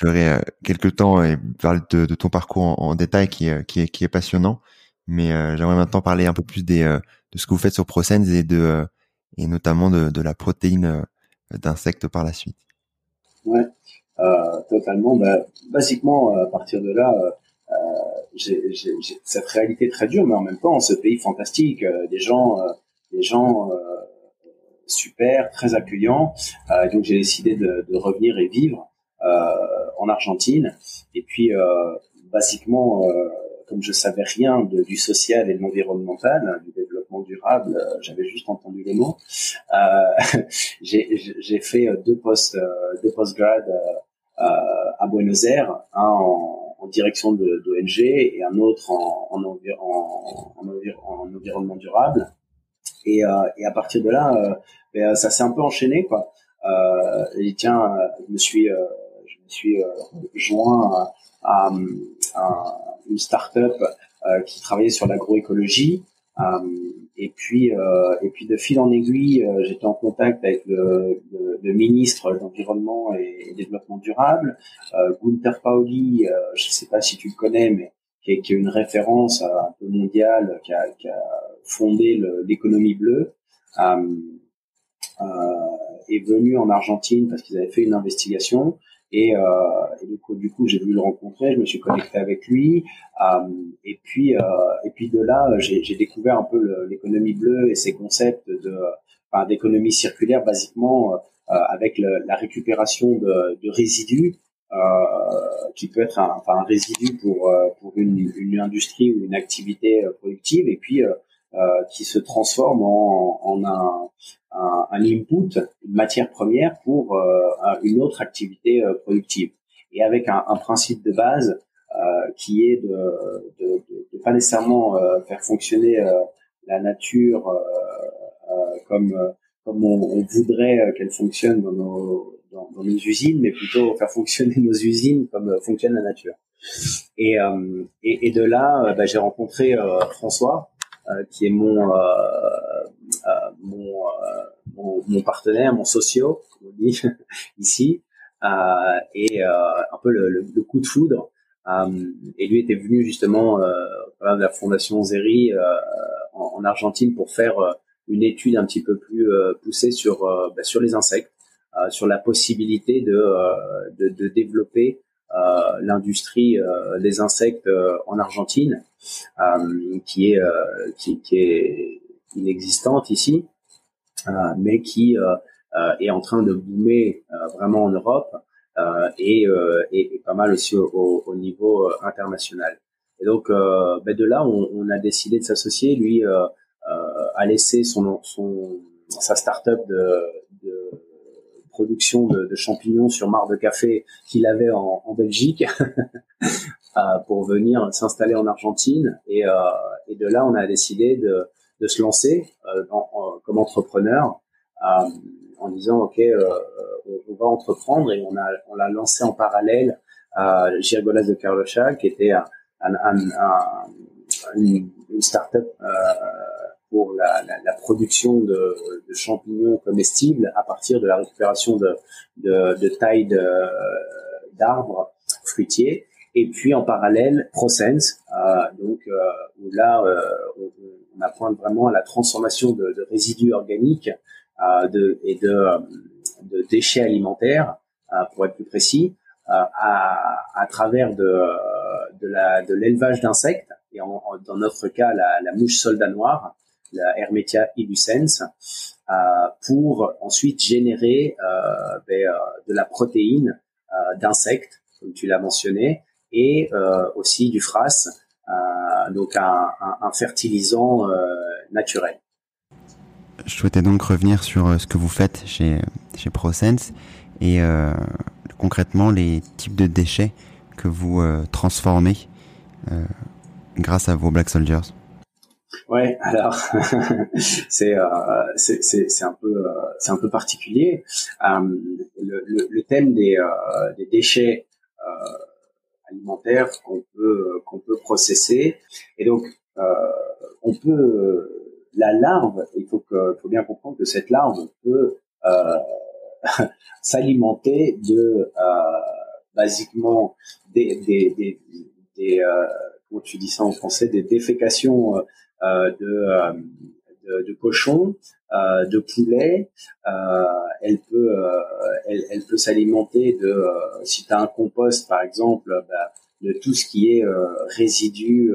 durer quelques temps et parler de, de ton parcours en, détail qui, qui, est, qui est passionnant. Mais j'aimerais maintenant parler un peu plus des, de ce que vous faites sur ProSense et de et notamment de, de la protéine d'insectes par la suite. Ouais, euh, totalement. Bah, basiquement, à partir de là, euh, euh j'ai cette réalité très dure, mais en même temps, ce pays fantastique, euh, des gens, euh, des gens super, très accueillants. donc, j'ai décidé de, de, revenir et vivre en Argentine. Et puis, basiquement, comme je savais rien de, du social et de l'environnemental, du développement durable, euh, j'avais juste entendu les mots. Euh, j'ai fait deux postes, euh, deux postgrad euh, à Buenos Aires, un en, en direction d'ONG et un autre en, en, en, en environnement durable. Et, et, à partir de là, ben, ça s'est un peu enchaîné, quoi. Euh, et tiens, je me suis, je me suis joint à, une start-up euh, qui travaillait sur l'agroécologie. Euh, et puis, euh, et puis de fil en aiguille, j'étais en contact avec le, ministre de l'environnement et, développement durable, Gunther Pauli. je ne sais pas si tu le connais, mais qui est, une référence un peu mondiale, qui a, fondé l'économie bleue. Euh, est venu en Argentine parce qu'ils avaient fait une investigation et, euh, du coup, du coup j'ai voulu le rencontrer, je me suis connecté avec lui. Euh, et puis, euh, et puis de là, j'ai découvert un peu l'économie bleue et ses concepts de enfin, d'économie circulaire, basiquement euh, avec le, la récupération de, de résidus. Euh, qui peut être un, enfin, un résidu pour pour une, une industrie ou une activité productive et puis euh, qui se transforme en, en un, un, un, input, une matière première pour euh, une autre activité euh, productive. Et avec un, un principe de base qui est de, de, de, pas nécessairement faire fonctionner la nature comme comme on, voudrait qu'elle fonctionne dans nos dans, nos usines, mais plutôt faire fonctionner nos usines comme fonctionne la nature. Et, et, et de là, bah, j'ai rencontré François, euh, qui est mon euh, euh, mon, mon, mon partenaire, mon socio, comme on dit ici, et un peu le, le, coup de foudre. et lui était venu justement euh, de la fondation Zeri en, en, Argentine pour faire une étude un petit peu plus poussée sur bah, sur les insectes, sur la possibilité de de, de développer euh, l'industrie euh, des insectes euh, en Argentine, qui est qui, qui, est inexistante ici, mais qui est en train de boomer vraiment en Europe et, et, pas mal aussi au, au niveau international. Et donc, euh, ben de là, on, a décidé de s'associer. Lui euh, a laissé son, son sa start-up de production de, champignons sur marc de café qu'il avait en, Belgique euh, pour venir s'installer en Argentine. Et, euh, et, de là, on a décidé de, se lancer euh, comme entrepreneur en disant OK, on, va entreprendre et on a on l'a lancé en parallèle à Girgolas de Carlocha, qui était un, un, un, une, une start-up pour la, la, la production de, de, champignons comestibles à partir de la récupération de, de, de tailles d'arbres fruitiers. Et puis en parallèle, ProSense, euh, donc euh, où là euh, on, on, appointe vraiment à la transformation de, de résidus organiques euh, de, et de, de, déchets alimentaires, euh, pour être plus précis, euh, à, à, travers de, de l'élevage d'insectes et en, dans notre cas la, la mouche soldat noire la Hermetia illucens, euh, pour ensuite générer euh, ben, euh, de la protéine d'insectes, comme tu l'as mentionné, et aussi du fras, donc un fertilisant naturel. Je souhaitais donc revenir sur ce que vous faites chez chez ProSense et concrètement les types de déchets que vous transformez grâce à vos Black Soldiers. Ouais, alors c'est euh, c'est un peu euh, c'est un peu particulier. Euh, le, le, le, thème des euh, des déchets euh, alimentaires qu'on peut qu'on peut processer et donc on peut la larve. Il faut que faut bien comprendre que cette larve peut s'alimenter de basiquement des des des, des comment tu dis ça en français des défécations euh, de, euh, de, de cochons, euh, de poulets. elle peut, elle, elle, peut s'alimenter de, si tu as un compost par exemple, bah, de tout ce qui est résidus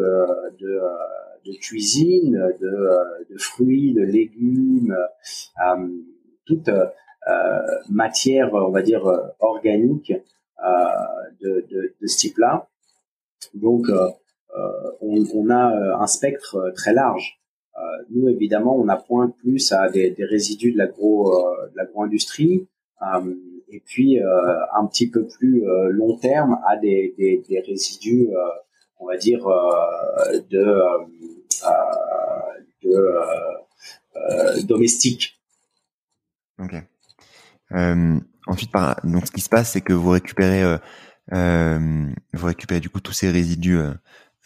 de, de cuisine, de, de, fruits, de légumes, toute matière, on va dire, organique de, de, de, ce type-là. Donc, euh, on, on, a euh, un spectre euh, très large. nous, évidemment, on appointe plus à des, résidus de l'agro, de l'agro-industrie, et puis un petit peu plus long terme à des, des, résidus, on va dire, de, domestiques. Ok. Euh, ensuite, donc, ce qui se passe, c'est que vous récupérez, euh, vous récupérez du coup tous ces résidus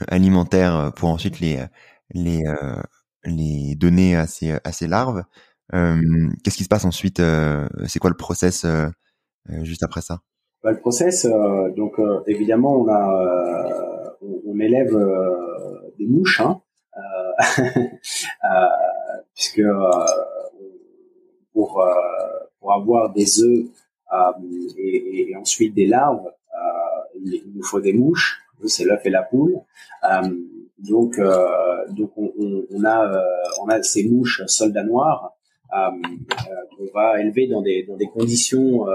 alimentaires euh, pour ensuite les les euh, les donner à ces à ces larves. Euh, qu'est-ce qui se passe ensuite C'est quoi le process juste après ça? Bah, Le process, donc évidemment, on a on, élève des mouches, hein, puisque pour pour avoir des œufs et, et, ensuite des larves, il nous faut des mouches c'est l'œuf et la poule. Euh, donc, euh, donc on, on, a euh, on a ces mouches soldats noirs qu'on va élever dans des dans des conditions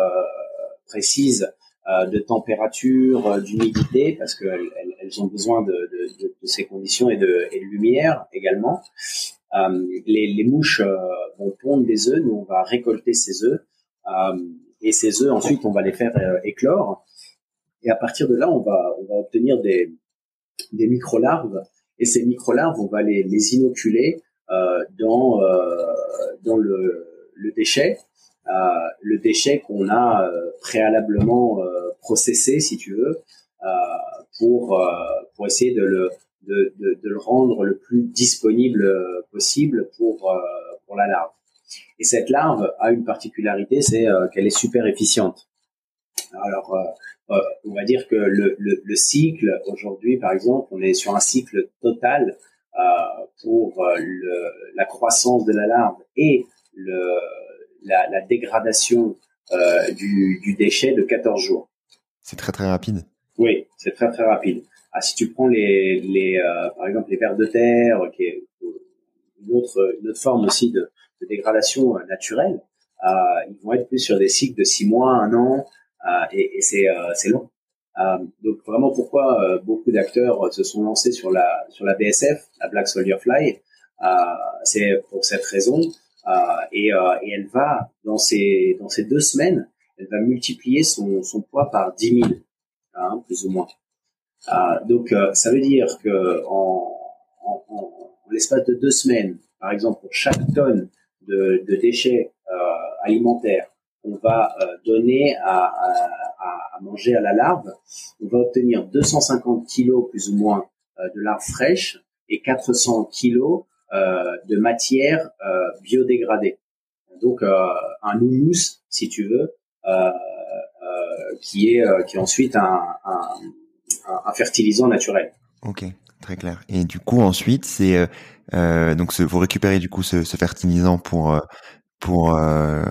précises de température, d'humidité, parce qu'elles elles ont besoin de, de, de, ces conditions et de, et de lumière également. Euh, les, les, mouches vont pondre des œufs, nous on va récolter ces œufs, euh, et ces œufs ensuite on va les faire éclore. Et à partir de là, on va, on va obtenir des, des micro-larves. Et ces micro-larves, on va les, les inoculer euh, dans, euh, dans le, le déchet. Euh, le déchet qu'on a euh, préalablement euh, processé, si tu veux, euh, pour, pour essayer de le, de, de, de, le rendre le plus disponible possible pour, pour la larve. Et cette larve a une particularité, c'est qu'elle est super efficiente. Alors, on va dire que le, le, le cycle aujourd'hui, par exemple, on est sur un cycle total euh, pour euh, le, la croissance de la larve et le, la, la dégradation euh, du, du, déchet de 14 jours. C'est très très rapide. Oui, c'est très très rapide. Ah, si tu prends les, les euh, par exemple les vers de terre, qui est une autre, une autre forme aussi de, de dégradation naturelle, ils vont être plus sur des cycles de 6 mois, 1 an, euh, et, et c'est euh, long. Euh, donc vraiment pourquoi beaucoup d'acteurs se sont lancés sur la sur la BSF, la Black Soldier Fly, c'est pour cette raison. et, et elle va dans ces dans ces deux semaines, elle va multiplier son, son poids par 10 000, hein, plus ou moins. Euh, donc ça veut dire que en, en, en, l'espace de deux semaines, par exemple pour chaque tonne de, de déchets euh, alimentaires on va euh, donner à, à, à, manger à la larve, on va obtenir 250 kilos plus ou moins euh, de larves fraîches et 400 kilos euh, de matière biodégradée. Donc un houmous, si tu veux, qui est qui est ensuite un, un, un, fertilisant naturel. Ok, très clair. Et du coup ensuite c'est euh, donc vous récupérez du coup ce, ce fertilisant pour pour euh,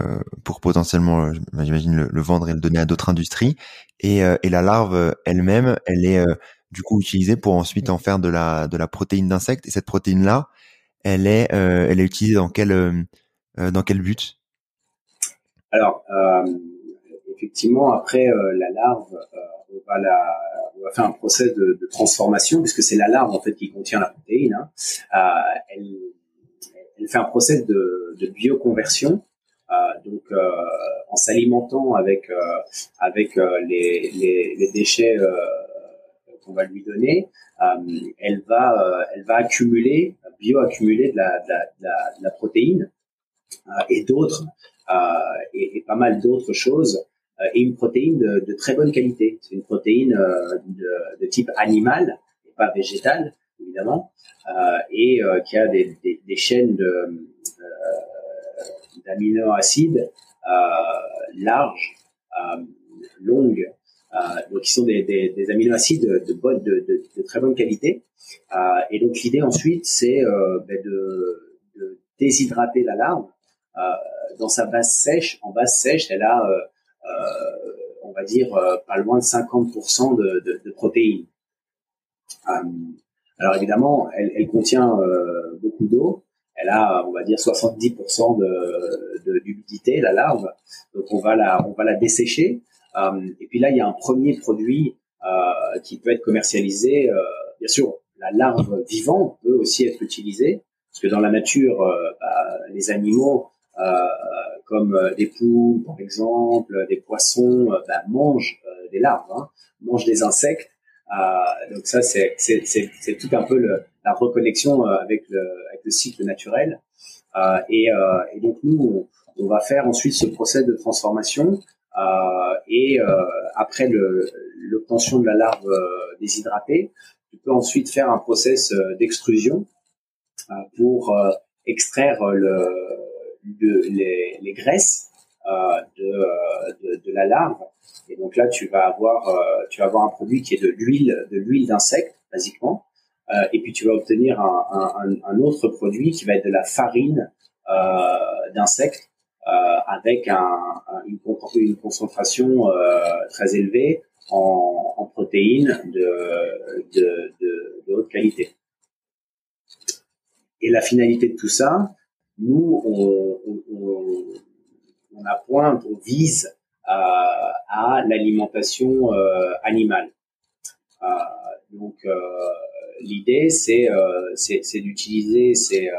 pour potentiellement euh, j'imagine le, vendre et le donner à d'autres industries. Et, euh, et la larve elle-même elle est du coup utilisée pour ensuite en faire de la de la protéine d'insecte. Et cette protéine là elle est elle est utilisée dans quel dans quel but? Alors effectivement après la larve on va la on va faire un process de, de transformation puisque c'est la larve en fait qui contient la protéine hein. elle elle fait un process de, bioconversion. donc, en s'alimentant avec avec les, déchets qu'on va lui donner, elle va elle va accumuler bioaccumuler de la, de la, protéine et d'autres et, pas mal d'autres choses et une protéine de, de très bonne qualité. C'est une protéine de, de type animal et pas végétal évidemment, euh, et euh, qui a des, chaînes euh, d'aminoacides larges, longues, donc qui sont des, des, des aminoacides de, très bonne qualité. et donc l'idée ensuite, c'est ben de, déshydrater la larve dans sa base sèche. En base sèche, elle a, on va dire, pas loin de 50% de, de, protéines. Alors évidemment, elle, contient euh, beaucoup d'eau. Elle a, on va dire, 70% de, d'humidité, la larve. Donc on va la, on va la dessécher. Euh, et puis là, il y a un premier produit euh, qui peut être commercialisé. bien sûr, la larve vivante peut aussi être utilisée parce que dans la nature, bah, les animaux comme des poules, par exemple, des poissons, bah, mangent des larves, hein, mangent des insectes. Euh, donc ça, c'est tout un peu le, la reconnexion euh, avec le, avec le cycle naturel. Euh, et, et, donc nous, on, va faire ensuite ce procès de transformation. et après l'obtention de la larve déshydratée, tu peux ensuite faire un process d'extrusion pour extraire le, les, les, graisses de, de, de, la larve et donc là, tu vas avoir, euh, tu vas avoir un produit qui est de l'huile, de l'huile d'insecte, basiquement. Euh, et puis tu vas obtenir un, un, autre produit qui va être de la farine euh, d'insectes avec un, une, concentration très élevée en, protéines de, de, haute qualité. Et la finalité de tout ça, nous, on, on, on, point, on vise à l'alimentation euh, animale. Euh, donc euh, l'idée c'est d'utiliser ces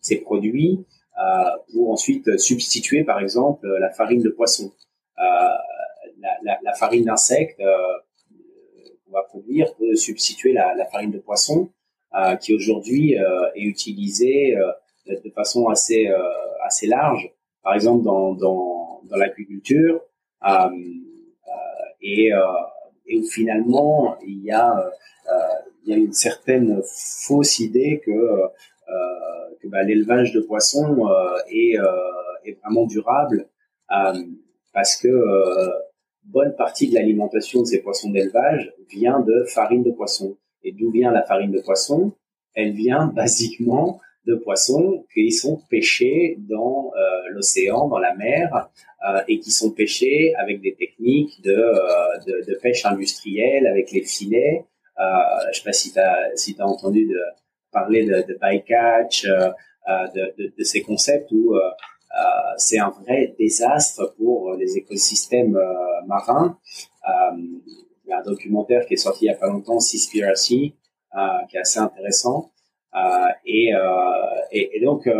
ces produits pour ensuite substituer par exemple la farine de poisson. La, la, la, farine d'insecte qu'on va produire peut substituer la, la farine de poisson qui aujourd'hui est utilisée de façon assez assez large. Par exemple dans dans, dans l'agriculture, euh, euh, et, euh, et où finalement il y a il y a une certaine fausse idée que que bah, l'élevage de poissons est, est vraiment durable parce que bonne partie de l'alimentation de ces poissons d'élevage vient de farine de poisson. Et d'où vient la farine de poisson? Elle vient basiquement de poissons qui sont pêchés dans euh, l'océan, dans la mer, euh, et qui sont pêchés avec des techniques de, euh, de, de, pêche industrielle, avec les filets. Euh, je sais pas si tu as, si as entendu parler de, bycatch, de, ces concepts où c'est un vrai désastre pour les écosystèmes marins. il y a un documentaire qui est sorti il y a pas longtemps, Seaspiracy, qui est assez intéressant. Euh, et, euh, et, et, donc, euh,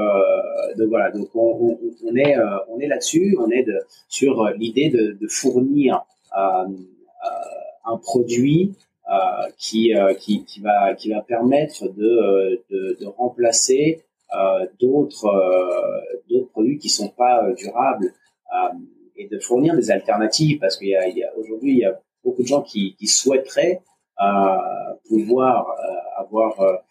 donc voilà, donc on, on, on est on est là-dessus, on est de, sur l'idée de, de, fournir un produit qui, qui, qui va qui va permettre de, de, de remplacer d'autres d'autres produits qui sont pas durables et de fournir des alternatives parce qu'il y a, a aujourd'hui il y a beaucoup de gens qui, qui souhaiteraient pouvoir avoir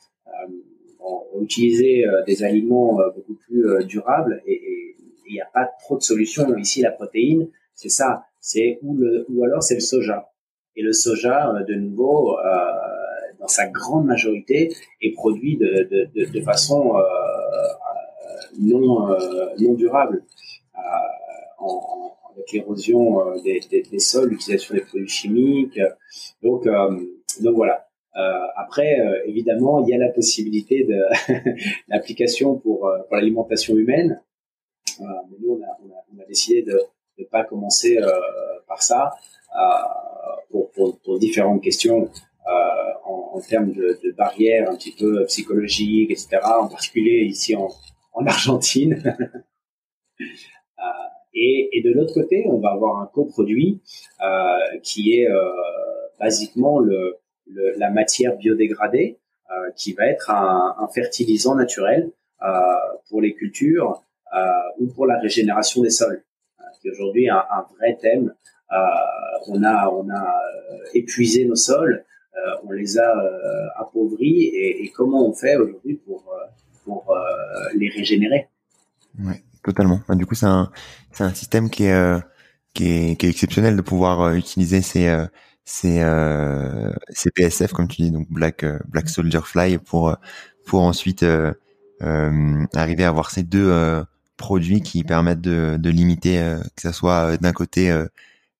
utiliser euh, des aliments euh, beaucoup plus euh, durables et il n'y a pas trop de solutions. Ici, la protéine, c'est ça. C'est ou, le, ou alors c'est le soja. Et le soja, de nouveau, dans sa grande majorité, est produit de, de, de, de façon non, non durable. En, avec l'érosion des, des, des, sols, l'utilisation des produits chimiques. Donc, donc voilà. Euh, après, euh, évidemment, il y a la possibilité de l'application pour, euh, pour l'alimentation humaine. mais nous, on a, on, a, on a, décidé de ne pas commencer par ça pour, pour, pour, différentes questions en, en, termes de, de, barrières un petit peu psychologiques, etc. En particulier ici en, en Argentine. et, et, de l'autre côté, on va avoir un coproduit qui est basiquement le, la matière biodégradée, qui va être un, fertilisant naturel pour les cultures ou pour la régénération des sols, qui aujourd'hui un, vrai thème. on a on a épuisé nos sols euh, on les a euh, appauvris et, comment on fait aujourd'hui pour, euh, pour les régénérer? Ouais, totalement. Bah, du coup, c'est un, un système qui est, qui est, qui est exceptionnel de pouvoir utiliser ces, ces, ces PSF, comme tu dis, donc Black, Black Soldier Fly, pour, pour ensuite arriver à avoir ces deux produits qui permettent de, de limiter, que ce soit d'un côté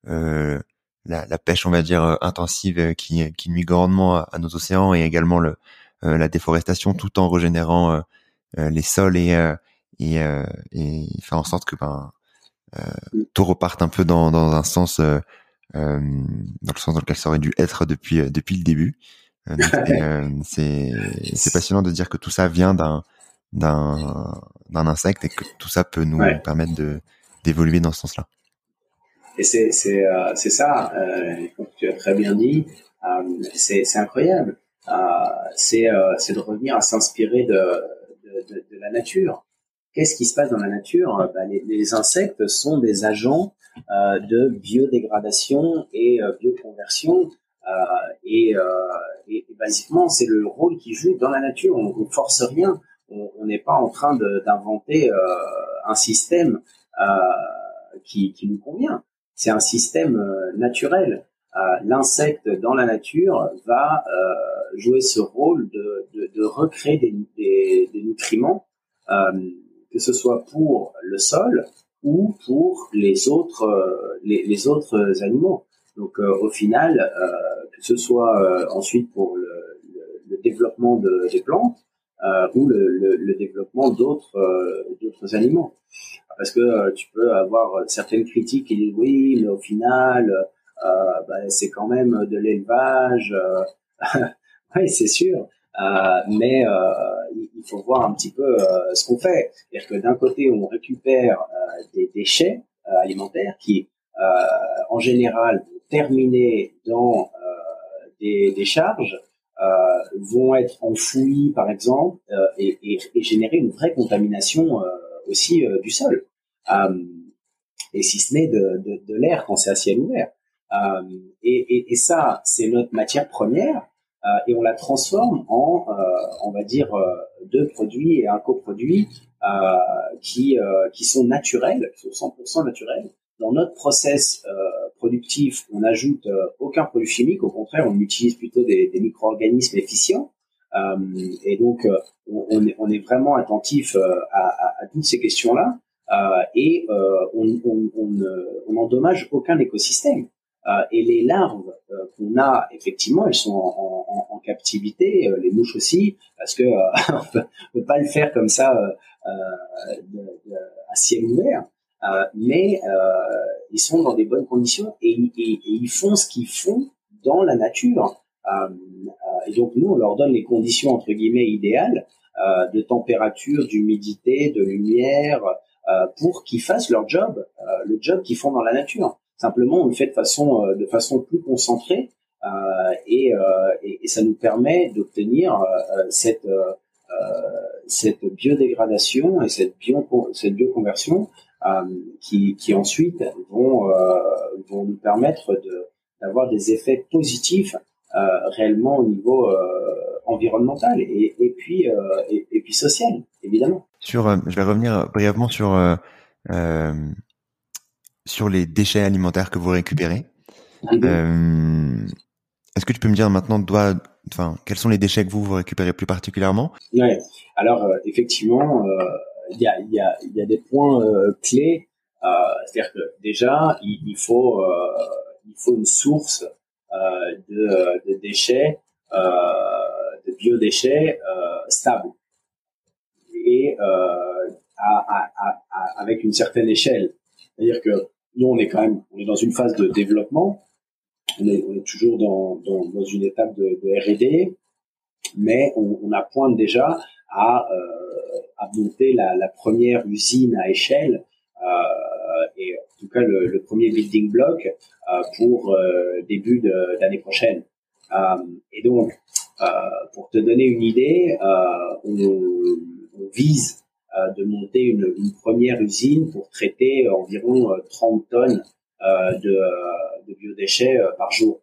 euh, la, la, pêche, on va dire, euh, intensive euh, qui, qui nuit grandement à, nos océans et également le, euh, la déforestation tout en régénérant les sols et, et, et faire en sorte que ben, tout reparte un peu dans, dans un sens, dans le sens dans lequel ça aurait dû être depuis, depuis le début. c'est c'est passionnant de dire que tout ça vient d'un d'un d'un insecte et que tout ça peut nous permettre de d'évoluer dans ce sens-là. Et c'est c'est euh, c'est ça, euh, comme tu as très bien dit, euh, c'est c'est incroyable. Euh, c'est euh, c'est de revenir à s'inspirer de, de, de, de la nature. Qu'est-ce qui se passe dans la nature? Ben, les, les, insectes sont des agents de biodégradation et bioconversion. Et, et, et, basiquement, c'est le rôle qu'ils jouent dans la nature. On, on force rien. On n'est pas en train d'inventer un système qui, qui nous convient c'est un système euh, naturel. Euh, l'insecte dans la nature va euh, jouer ce rôle de, de, recréer des, des nutriments, que ce soit pour le sol ou pour les autres les, les autres animaux. Donc au final, que ce soit ensuite pour le, le, développement de, des plantes ou le, le développement d'autres d'autres animaux parce que euh, tu peux avoir certaines critiques qui disent oui, mais au final, euh, bah, c'est quand même de l'élevage. Euh, oui, c'est sûr. Euh, mais il faut voir un petit peu ce qu'on fait. C'est-à-dire que d'un côté, on récupère des déchets alimentaires qui, en général, vont terminer dans des, charges, vont être enfouis, par exemple, et, générer une vraie contamination aussi du sol. Euh, et si ce n'est de, l'air quand c'est à ciel ouvert. Euh, et, ça, c'est notre matière première, euh, et on la transforme en, on va dire, deux produits et un coproduit qui, qui sont naturels, qui sont 100% naturels. Dans notre process productif, on n'ajoute aucun produit chimique, au contraire, on utilise plutôt des, des micro-organismes efficients. Euh, et donc, on, on, est, on, est, vraiment attentif à, à, à, toutes ces questions-là. Euh, et euh, on, on, on, on endommage aucun écosystème. Euh, et les larves qu'on a, effectivement, elles sont en, captivité, les mouches aussi, parce que on peut, pas le faire comme ça de, à ciel ouvert. Euh, mais euh, ils sont dans des bonnes conditions et, et, ils font ce qu'ils font dans la nature. Euh, et donc nous, on leur donne les conditions entre guillemets idéales de température, d'humidité, de lumière, euh, pour qu'ils fassent leur job, euh, le job qu'ils font dans la nature. Simplement, on le fait de façon euh, de façon plus concentrée et, et, et, ça nous permet d'obtenir cette cette biodégradation et cette bio cette bioconversion qui, qui ensuite vont vont nous permettre de d'avoir des effets positifs réellement au niveau environnemental et, et puis et, et, puis social évidemment. Sur, euh, je vais revenir brièvement sur euh, euh, sur les déchets alimentaires que vous récupérez. Mhm. Est-ce que tu peux me dire maintenant, doit, enfin, quels sont les déchets que vous vous récupérez plus particulièrement? Ouais. Alors effectivement, il y a il y a il y a des points clés. C'est-à-dire que déjà, il, il faut il faut une source de, de déchets, de biodéchets stable et euh, à, à, à, avec une certaine échelle. C'est-à-dire que nous, on est quand même on est dans une phase de développement, on est, on est toujours dans, dans, dans, une étape de, R&D, mais on, on appointe déjà à, euh, à monter la, la, première usine à échelle et en tout cas le, le premier building block pour début d'année prochaine. et donc, pour te donner une idée, on, on, vise de monter une, une, première usine pour traiter environ 30 tonnes de, de biodéchets par jour.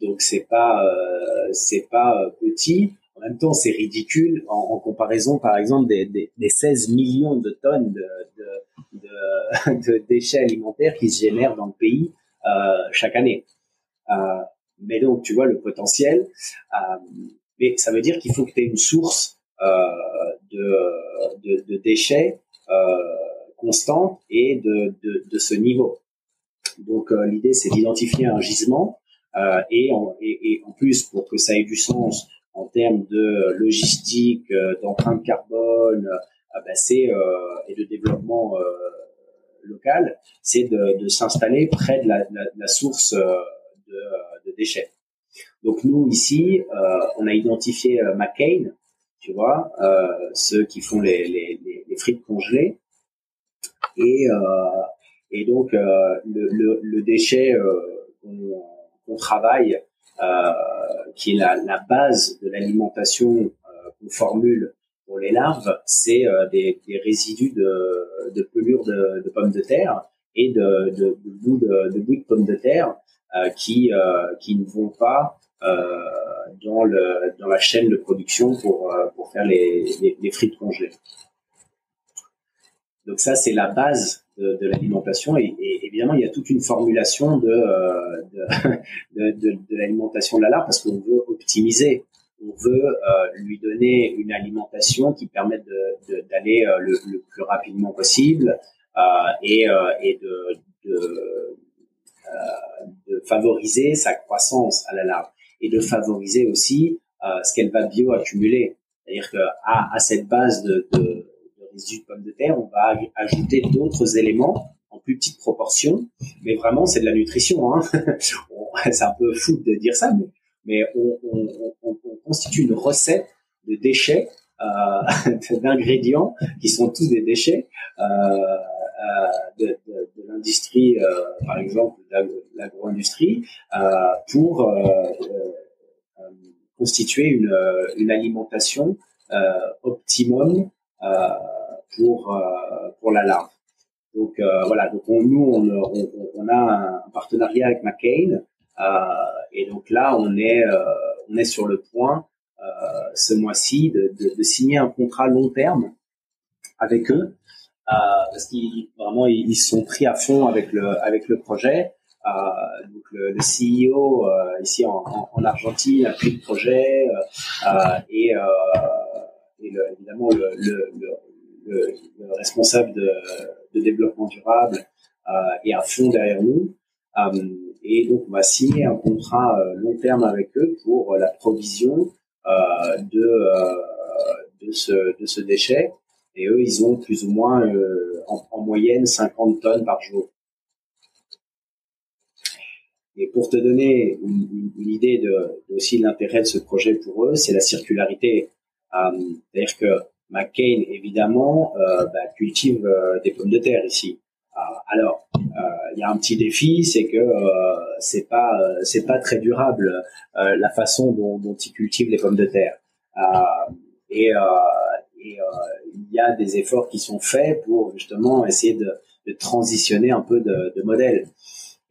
donc c'est pas c'est pas petit. En même temps, c'est ridicule en, en, comparaison, par exemple, des, des, des, 16 millions de tonnes de, de, de, de, déchets alimentaires qui se génèrent dans le pays euh, chaque année. Euh, mais donc, tu vois le potentiel. Euh, mais ça veut dire qu'il faut que tu aies une source euh, de, déchets euh, constante et de, ce niveau. Donc, euh, l'idée, c'est d'identifier un gisement euh, et, en, plus, pour que ça ait du sens en termes de logistique, euh, d'empreinte carbone, c'est et de développement local, c'est de, s'installer près de la, source de, déchets. Donc nous ici, on a identifié McCain, tu vois, ceux qui font les, les, les, frites congelées, et et donc le, le, le déchet qu'on travaille, euh, qui est la, la, base de l'alimentation euh, qu'on formule pour les larves, c'est euh, des, résidus de, de pelure de, pommes de terre et de, de, de bout de, de pommes de terre qui, qui ne vont pas dans, le, dans la chaîne de production pour, pour faire les, les, les frites congelées. Donc ça, c'est la base de, de l'alimentation et, évidemment, il y a toute une formulation de, euh, de, de, l'alimentation de la larve parce qu'on veut optimiser, on veut euh, lui donner une alimentation qui permette d'aller euh, le, le, plus rapidement possible euh, et, euh, et de, favoriser sa croissance. À la larve et de favoriser aussi ce qu'elle va bioaccumuler. C'est-à-dire qu'à à cette base de, de des de pommes de terre, on va ajouter d'autres éléments en plus petite proportion, mais vraiment c'est de la nutrition. Hein. c'est un peu fou de dire ça, mais, mais on, on, on, on, constitue une recette de déchets, euh, d'ingrédients qui sont tous des déchets euh, euh, de, de, l'industrie, euh, par exemple l'agro-industrie, euh, pour euh, constituer une, alimentation optimum pour euh, pour la larve. Donc euh, voilà, donc nous on, a un partenariat avec McCain euh, et donc là on est on est sur le point ce mois-ci de, signer un contrat long terme avec eux parce qu'ils vraiment ils, sont pris à fond avec le avec le projet. Euh, donc le, le CEO euh, ici en, en, en, Argentine a pris le projet euh, et, et le, évidemment le, le, le, responsable de, de, développement durable euh, est à fond derrière nous. Euh, et donc, on va signer un contrat euh, long terme avec eux pour la provision de, de, ce, de ce déchet. Et eux, ils ont plus ou moins en, en, moyenne 50 tonnes par jour. Et pour te donner une, une idée de, aussi l'intérêt de ce projet pour eux, c'est la circularité. Euh, C'est-à-dire que McCain, évidemment, euh, bah, cultive euh, des pommes de terre ici. Euh, alors, il y a un petit défi, c'est que c'est pas c'est pas très durable la façon dont, dont ils cultivent les pommes de terre. et et il y a des efforts qui sont faits pour justement essayer de, transitionner un peu de, de modèle.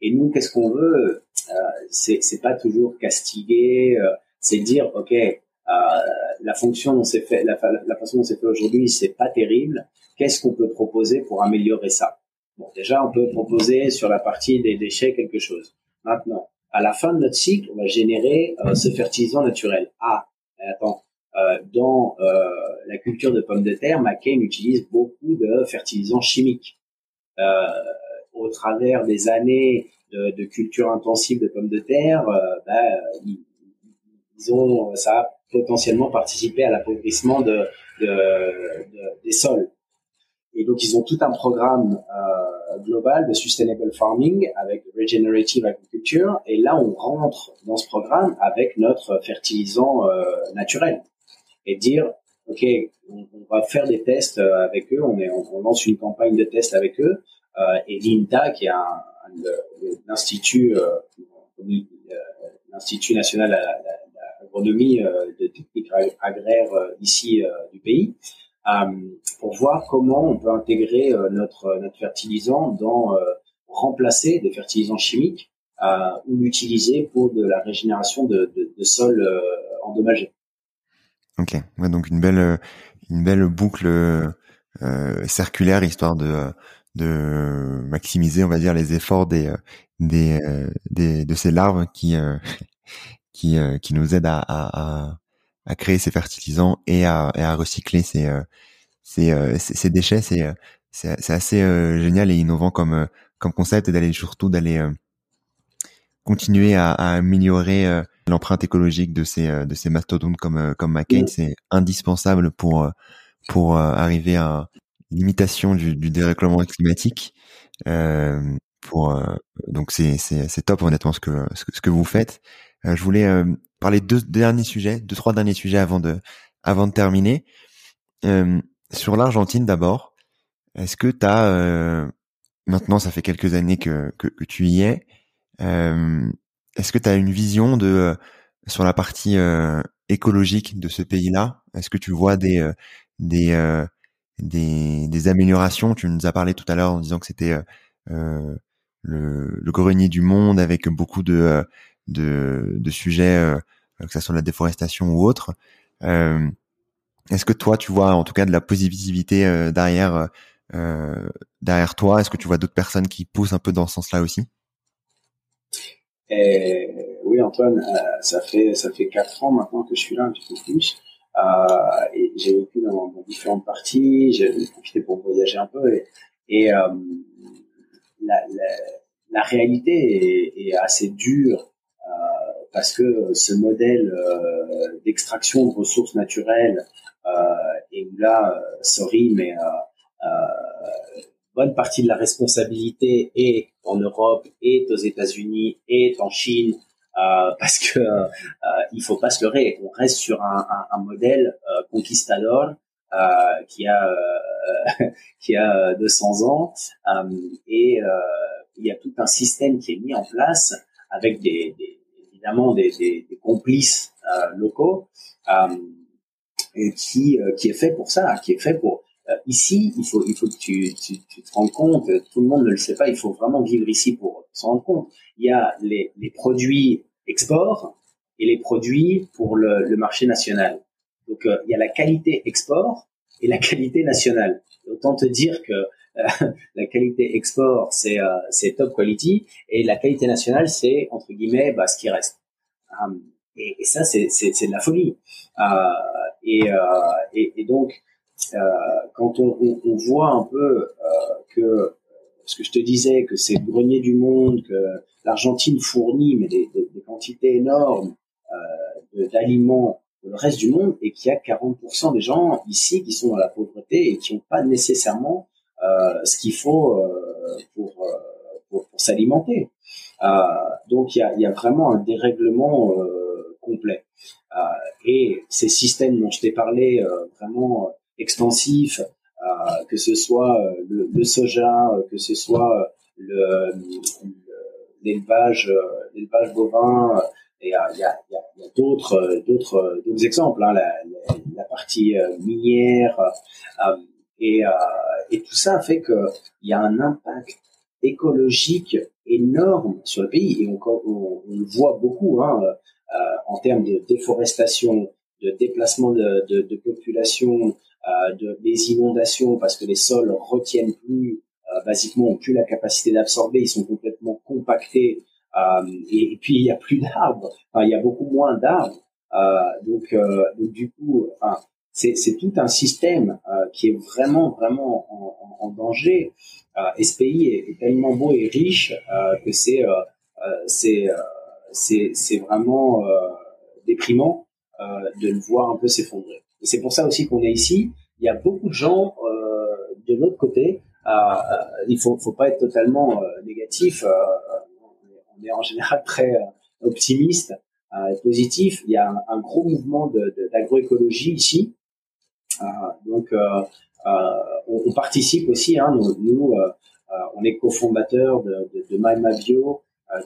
Et nous, qu'est-ce qu'on veut? Euh, C'est pas toujours castiguer, c'est dire ok, euh, la fonction dont c'est fait, la, façon dont c'est fait aujourd'hui, c'est pas terrible. Qu'est-ce qu'on peut proposer pour améliorer ça? Bon, déjà, on peut proposer sur la partie des déchets quelque chose. Maintenant, à la fin de notre cycle, on va générer euh, ce fertilisant naturel. Ah, attends, euh, dans euh, la culture de pommes de terre, McCain utilise beaucoup de fertilisants chimiques. Euh, au travers des années de, de, culture intensive de pommes de terre, ben, ils, ont ça potentiellement participer à l'appauvrissement de, de, des sols. Et donc, ils ont tout un programme euh, global de sustainable farming avec regenerative agriculture. Et là, on rentre dans ce programme avec notre fertilisant euh, naturel et dire ok, on, va faire des tests avec eux, on, est, on, lance une campagne de tests avec eux, et l'INTA, qui est un, l'institut l'Institut national d'agronomie de technique agraire ici du pays, pour voir comment on peut intégrer notre notre fertilisant dans remplacer des fertilisants chimiques ou l'utiliser pour de la régénération de, de, de sols euh, endommagés. Ok, ouais, donc une belle une belle boucle euh, circulaire histoire de de maximiser, on va dire, les efforts des des, des de ces larves qui qui qui nous aident à, à, à créer ces fertilisants et à, et à recycler ces ces, ces déchets. C'est c'est assez génial et innovant comme comme concept et d'aller surtout d'aller euh, continuer à, à améliorer euh, l'empreinte écologique de ces euh, de ces mastodontes comme comme McCain, c'est indispensable pour pour arriver à limitation du, du dérèglement climatique. Euh, pour donc c'est c'est c'est top honnêtement ce que ce que vous faites. je voulais parler de deux derniers sujets, deux trois derniers sujets avant de avant de terminer. sur l'Argentine d'abord, est-ce que tu as maintenant, ça fait quelques années que, que, que tu y es. Euh, Est-ce que tu as une vision de euh, sur la partie euh, écologique de ce pays-là? Est-ce que tu vois des euh, des, euh, des, des améliorations? Tu nous as parlé tout à l'heure en disant que c'était le, grenier du monde avec beaucoup de de, de sujets, que ça soit la déforestation ou autre. Est-ce que toi, tu vois en tout cas de la positivité derrière derrière toi? Est-ce que tu vois d'autres personnes qui poussent un peu dans ce sens-là aussi? Et, Oui, Antoine, euh, ça fait ça fait quatre ans maintenant que je suis là, un petit peu plus. Euh, et j'ai vécu dans, différentes parties, j'ai profité pour voyager un peu et, euh, la, la, réalité est, assez dure euh, parce que ce modèle euh, d'extraction de ressources naturelles et là, sorry, mais euh, bonne partie de la responsabilité est en Europe, est aux États-Unis, est en Chine, euh, parce que euh, il faut pas se leurrer. On reste sur un, un, un modèle euh, conquistador euh, qui a euh, qui a 200 ans et il y a tout un système qui est mis en place avec des, des évidemment des, des, des complices locaux et qui qui est fait pour ça, qui est fait pour euh, ici, il faut, il faut que tu, tu, tu, te rendes compte, tout le monde ne le sait pas, il faut vraiment vivre ici pour s'en rendre compte. Il y a les, les produits export et les produits pour le, le marché national. Donc, euh, il y a la qualité export et la qualité nationale. Autant te dire que euh, la qualité export, c'est c'est top quality et la qualité nationale, c'est entre guillemets bah, ce qui reste. et, et, ça, c'est de la folie. et, et, et donc, euh, quand on, on, on, voit un peu euh, que ce que je te disais, que c'est le grenier du monde, que l'Argentine fournit mais des, des, des quantités énormes euh, d'aliments pour le reste du monde et qu'il y a 40% des gens ici qui sont dans la pauvreté et qui n'ont pas nécessairement euh, ce qu'il faut euh, pour, pour, pour s'alimenter. donc il y a, y a, vraiment un dérèglement complet. et ces systèmes dont je t'ai parlé, vraiment extensif, euh, que ce soit euh, le, soja, euh, que ce soit le l'élevage bovin et il y a, d'autres d'autres d'autres exemples hein, la, partie minière et, tout ça fait que il y a un impact écologique énorme sur le pays et on, le voit beaucoup hein, en termes de déforestation, de déplacement de, population, de, des inondations parce que les sols retiennent plus, euh, basiquement ont plus la capacité d'absorber, ils sont complètement compactés euh, et, puis il y a plus d'arbres, enfin, il y a beaucoup moins d'arbres, donc, donc du coup, enfin, c'est, tout un système qui est vraiment vraiment en, en, danger. et ce pays est, tellement beau et riche que c'est c'est c'est c'est vraiment déprimant de le voir un peu s'effondrer c'est pour ça aussi qu'on est ici. Il y a beaucoup de gens euh, de l'autre côté. Il faut, faut pas être totalement euh, négatif. Euh, on est en général très optimiste et positif. Il y a un, gros mouvement d'agroécologie ici donc, on, participe aussi. Hein, nous, on est cofondateur de, de,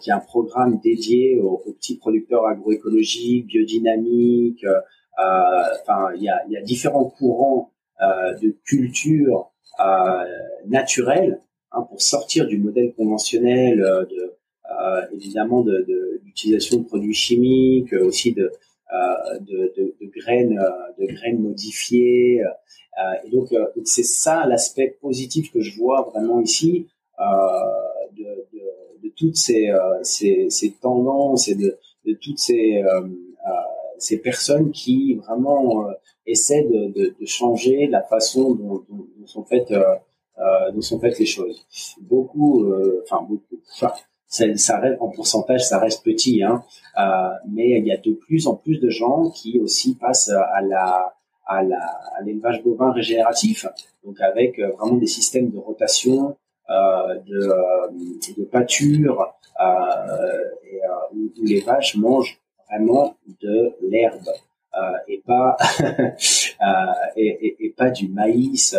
qui est un programme dédié aux petits producteurs agroécologiques, biodynamiques. Enfin, il y a, y a différents courants de culture naturelle hein, pour sortir du modèle conventionnel de euh, évidemment de, l'utilisation de, produits chimiques, euh, aussi de, euh, de, de, graines, de graines modifiées. et donc, c'est ça l'aspect positif que je vois vraiment ici de, de, toutes ces, ces, ces, tendances et de, de toutes ces, ces personnes qui vraiment essaient de, de, de, changer la façon dont, dont, sont faites euh, dont sont faites les choses. Beaucoup, enfin beaucoup. Enfin, ça, reste en pourcentage, ça reste petit, hein, euh, mais il y a de plus en plus de gens qui aussi passent à la à la à l'élevage bovin régénératif, donc avec euh, vraiment des systèmes de rotation, euh, de, euh, de pâture, euh, où, les vaches mangent vraiment de l'herbe et pas et, et, et, pas du maïs.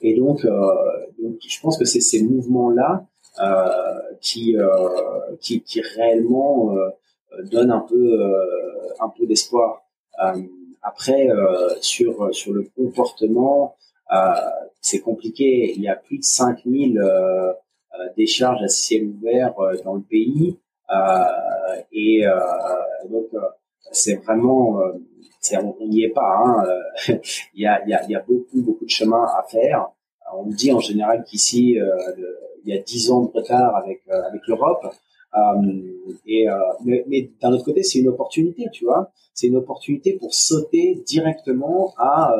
et donc, donc, je pense que c'est ces mouvements là euh, qui, euh, qui, qui réellement euh, donne un peu un peu d'espoir. après sur sur le comportement, c'est compliqué. Il y a plus de 5000 décharges à ciel ouvert dans le pays et donc c'est vraiment on n'y est pas. Hein. il, y a, il, y a, il y a beaucoup beaucoup de chemin à faire. On dit en général qu'ici il y a dix ans de retard avec euh, avec l'Europe. Euh, et euh, mais, mais d'un autre côté, c'est une opportunité, tu vois. C'est une opportunité pour sauter directement à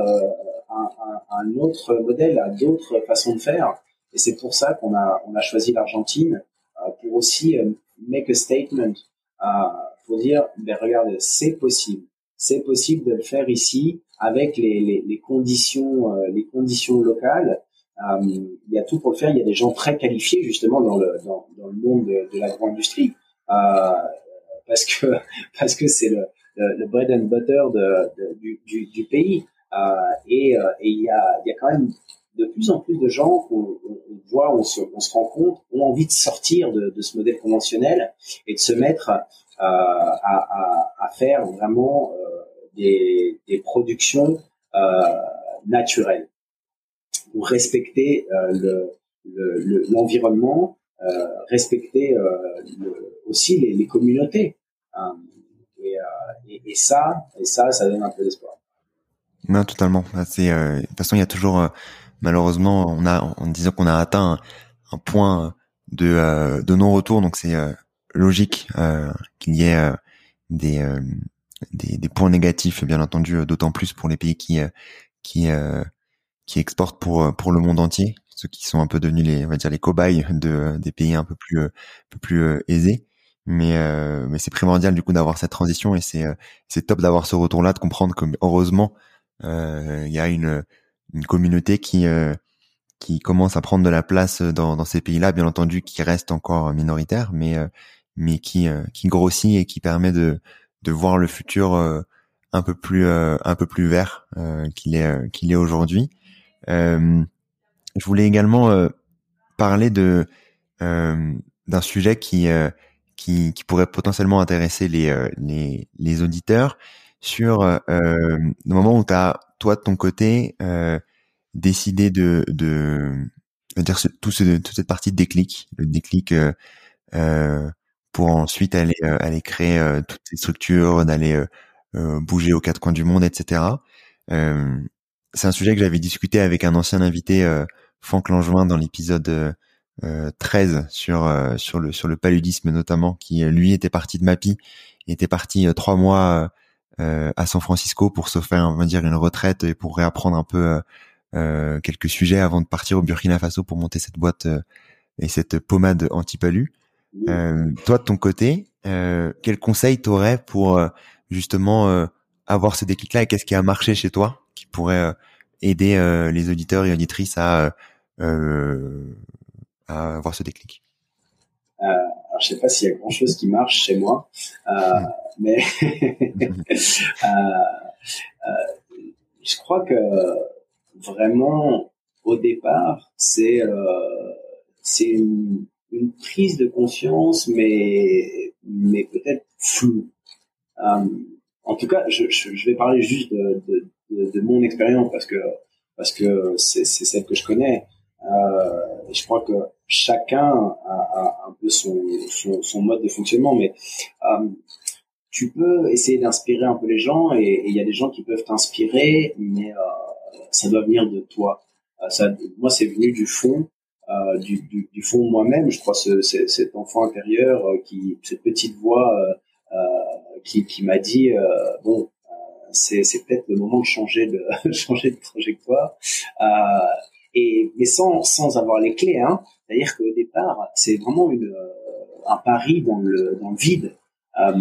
un, un, autre modèle, à d'autres façons de faire. Et c'est pour ça qu'on a on a choisi l'Argentine pour aussi make a statement. pour dire, ben regardez, c'est possible, c'est possible de le faire ici avec les, les, les conditions les conditions locales euh, il y a tout pour le faire. Il y a des gens très qualifiés justement dans le dans, le monde de, de l'agro-industrie euh, parce que parce que c'est le, le, le, bread and butter de, de du, du, pays. Euh, et, euh, et il y a il y a quand même de plus en plus de gens qu'on on se, rend compte, ont envie de sortir de, ce modèle conventionnel et de se mettre euh, à, faire vraiment euh, des, productions euh, naturelles pour respecter l'environnement, le, respecter aussi les, communautés. Et, ça, et ça, ça donne un peu d'espoir. Non, totalement. De toute façon, il y a toujours malheureusement, on a en disant qu'on a atteint un, point de, de non-retour, donc c'est logique qu'il y ait des, points négatifs, bien entendu, d'autant plus pour les pays qui exportent pour euh, le monde entier, ceux qui sont un peu devenus les on va dire les cobayes de des pays un peu plus euh, euh, aisés. Mais c'est primordial du coup d'avoir cette transition et c'est c'est top d'avoir ce retour là, de comprendre que heureusement il y a une une communauté qui qui commence à prendre de la place dans, ces pays-là, bien entendu, qui reste encore minoritaire, mais mais qui qui grossit et qui permet de de voir le futur un peu plus un peu plus vert qu'il est qu'il est aujourd'hui. Euh, je voulais également euh, parler de euh, d'un sujet qui, qui, qui pourrait potentiellement intéresser les les, les auditeurs sur le moment où tu as toi de ton côté décidé de de dire tout ce, toute cette partie de déclic, le déclic euh, pour ensuite aller aller créer toutes ces structures, d'aller bouger aux quatre coins du monde, etc. Euh, c'est un sujet que j'avais discuté avec un ancien invité, euh, Franck Langevin, dans l'épisode euh, 13 euh, sur euh, sur le sur le paludisme notamment, qui lui était parti de Mapi, était parti trois mois à San Francisco pour se faire, on va dire, une retraite et pour réapprendre un peu quelques sujets avant de partir au Burkina Faso pour monter cette boîte et cette pommade anti-palu. toi, de ton côté, quel conseil t'aurais pour justement avoir ce déclic-là et qu'est-ce qui a marché chez toi qui pourrait euh, aider euh, les auditeurs et auditrices à, euh, à avoir ce déclic? Euh, alors, je sais pas s'il y a grand chose qui marche chez moi, euh, mais euh, je crois que vraiment, au départ, c'est c'est une, une, prise de conscience, mais mais peut-être floue. en tout cas, je, je, vais parler juste de, de, de, de mon expérience parce que parce que c'est celle que je connais. Euh, je crois que chacun a, a un peu son, son, son, mode de fonctionnement, mais euh, tu peux essayer d'inspirer un peu les gens et il y a des gens qui peuvent t'inspirer, mais euh, ça doit venir de toi. Euh, ça, moi, c'est venu du fond, euh, du, du, du, fond moi-même. Je crois ce, cet enfant intérieur euh, qui, cette petite voix qui, qui m'a dit bon, c'est peut-être le moment de changer de changer de trajectoire. Euh, et mais sans sans avoir les clés, hein. C'est-à-dire qu'au départ, c'est vraiment une euh, un pari dans le dans le vide, euh,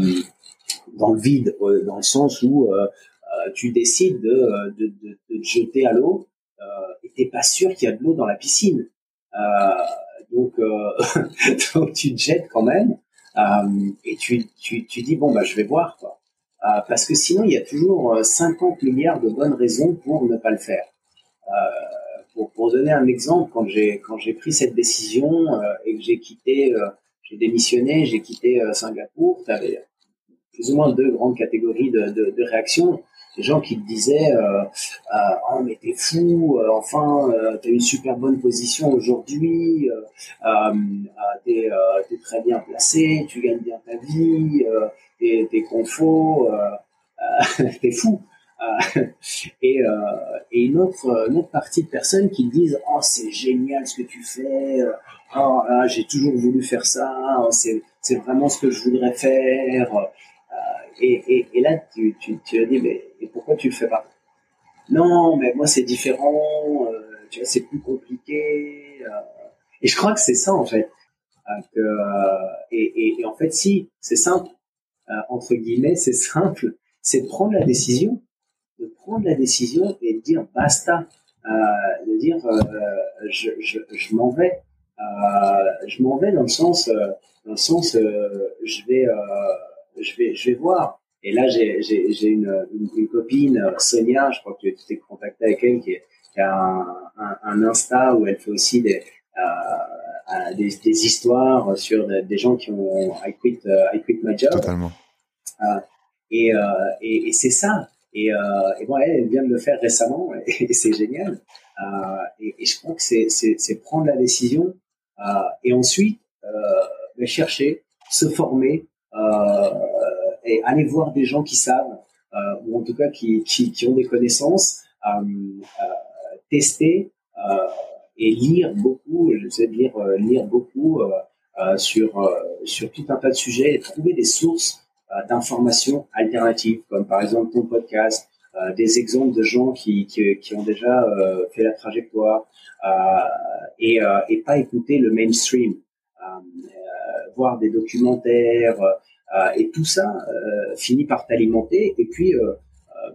dans le vide, euh, dans le sens où euh, tu décides de, de, de, de te jeter à l'eau et t'es pas sûr qu'il y a de l'eau dans la piscine. donc donc tu te jettes quand même et tu, tu tu dis bon bah je vais voir quoi. Euh, parce que sinon, il y a toujours 50 euh, milliards de bonnes raisons pour ne pas le faire. Euh, pour, donner un exemple, quand j'ai quand j'ai pris cette décision et que j'ai quitté, j'ai démissionné, j'ai quitté Singapour, tu avais plus ou moins deux grandes catégories de, de, réactions. Des gens qui te disaient euh, euh, oh mais t'es fou euh, enfin t'as une super bonne position aujourd'hui t'es es très bien placé tu gagnes bien ta vie t'es es confort t'es fou et, et une autre une autre partie de personnes qui disent oh c'est génial ce que tu fais oh j'ai toujours voulu faire ça oh, c'est vraiment ce que je voudrais faire et, et, là, tu, tu, tu as dit, mais pourquoi tu le fais pas? Non, mais moi c'est différent, euh, tu vois, c'est plus compliqué. Euh, et je crois que c'est ça en fait. Euh, que, euh, et, en fait, si, c'est simple, euh, entre guillemets, c'est simple, c'est de prendre la décision, de prendre la décision et de dire basta, de dire je, je, je m'en vais. je m'en vais dans le sens, dans le sens, je vais je vais, je vais voir. Et là, j'ai, j'ai, j'ai une, une, copine, Sonia, je crois que tu t'es contacté avec elle, qui, qui a un, un, Insta où elle fait aussi des, euh, des, des, histoires sur des, gens qui ont I quit, uh, I quit my job. Totalement. Euh, et, euh, et, et, c'est ça. Et, euh, et bon, elle, vient de le faire récemment et, c'est génial. Euh, et, je crois que c'est, prendre la décision et ensuite chercher, se former, euh, et aller voir des gens qui savent, euh, ou en tout cas qui, qui, qui ont des connaissances, euh, tester et lire beaucoup, j'essaie de lire, lire beaucoup sur, sur tout un tas de sujets et trouver des sources d'informations alternatives, comme par exemple ton podcast, des exemples de gens qui, qui, qui ont déjà fait la trajectoire et, et pas écouter le mainstream, voir des documentaires, euh, et tout ça euh, finit par t'alimenter. Et puis, euh,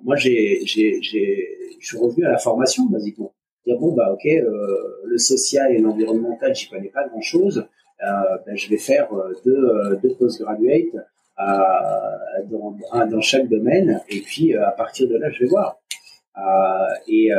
moi, j'ai, j'ai, j'ai, je suis revenu à la formation, basiquement. Dire, bon, bah, ok, le social et l'environnemental, j'y connais pas grand-chose. Ben, je vais faire deux, deux postgraduates dans, dans chaque domaine. Et puis, à partir de là, je vais voir. et,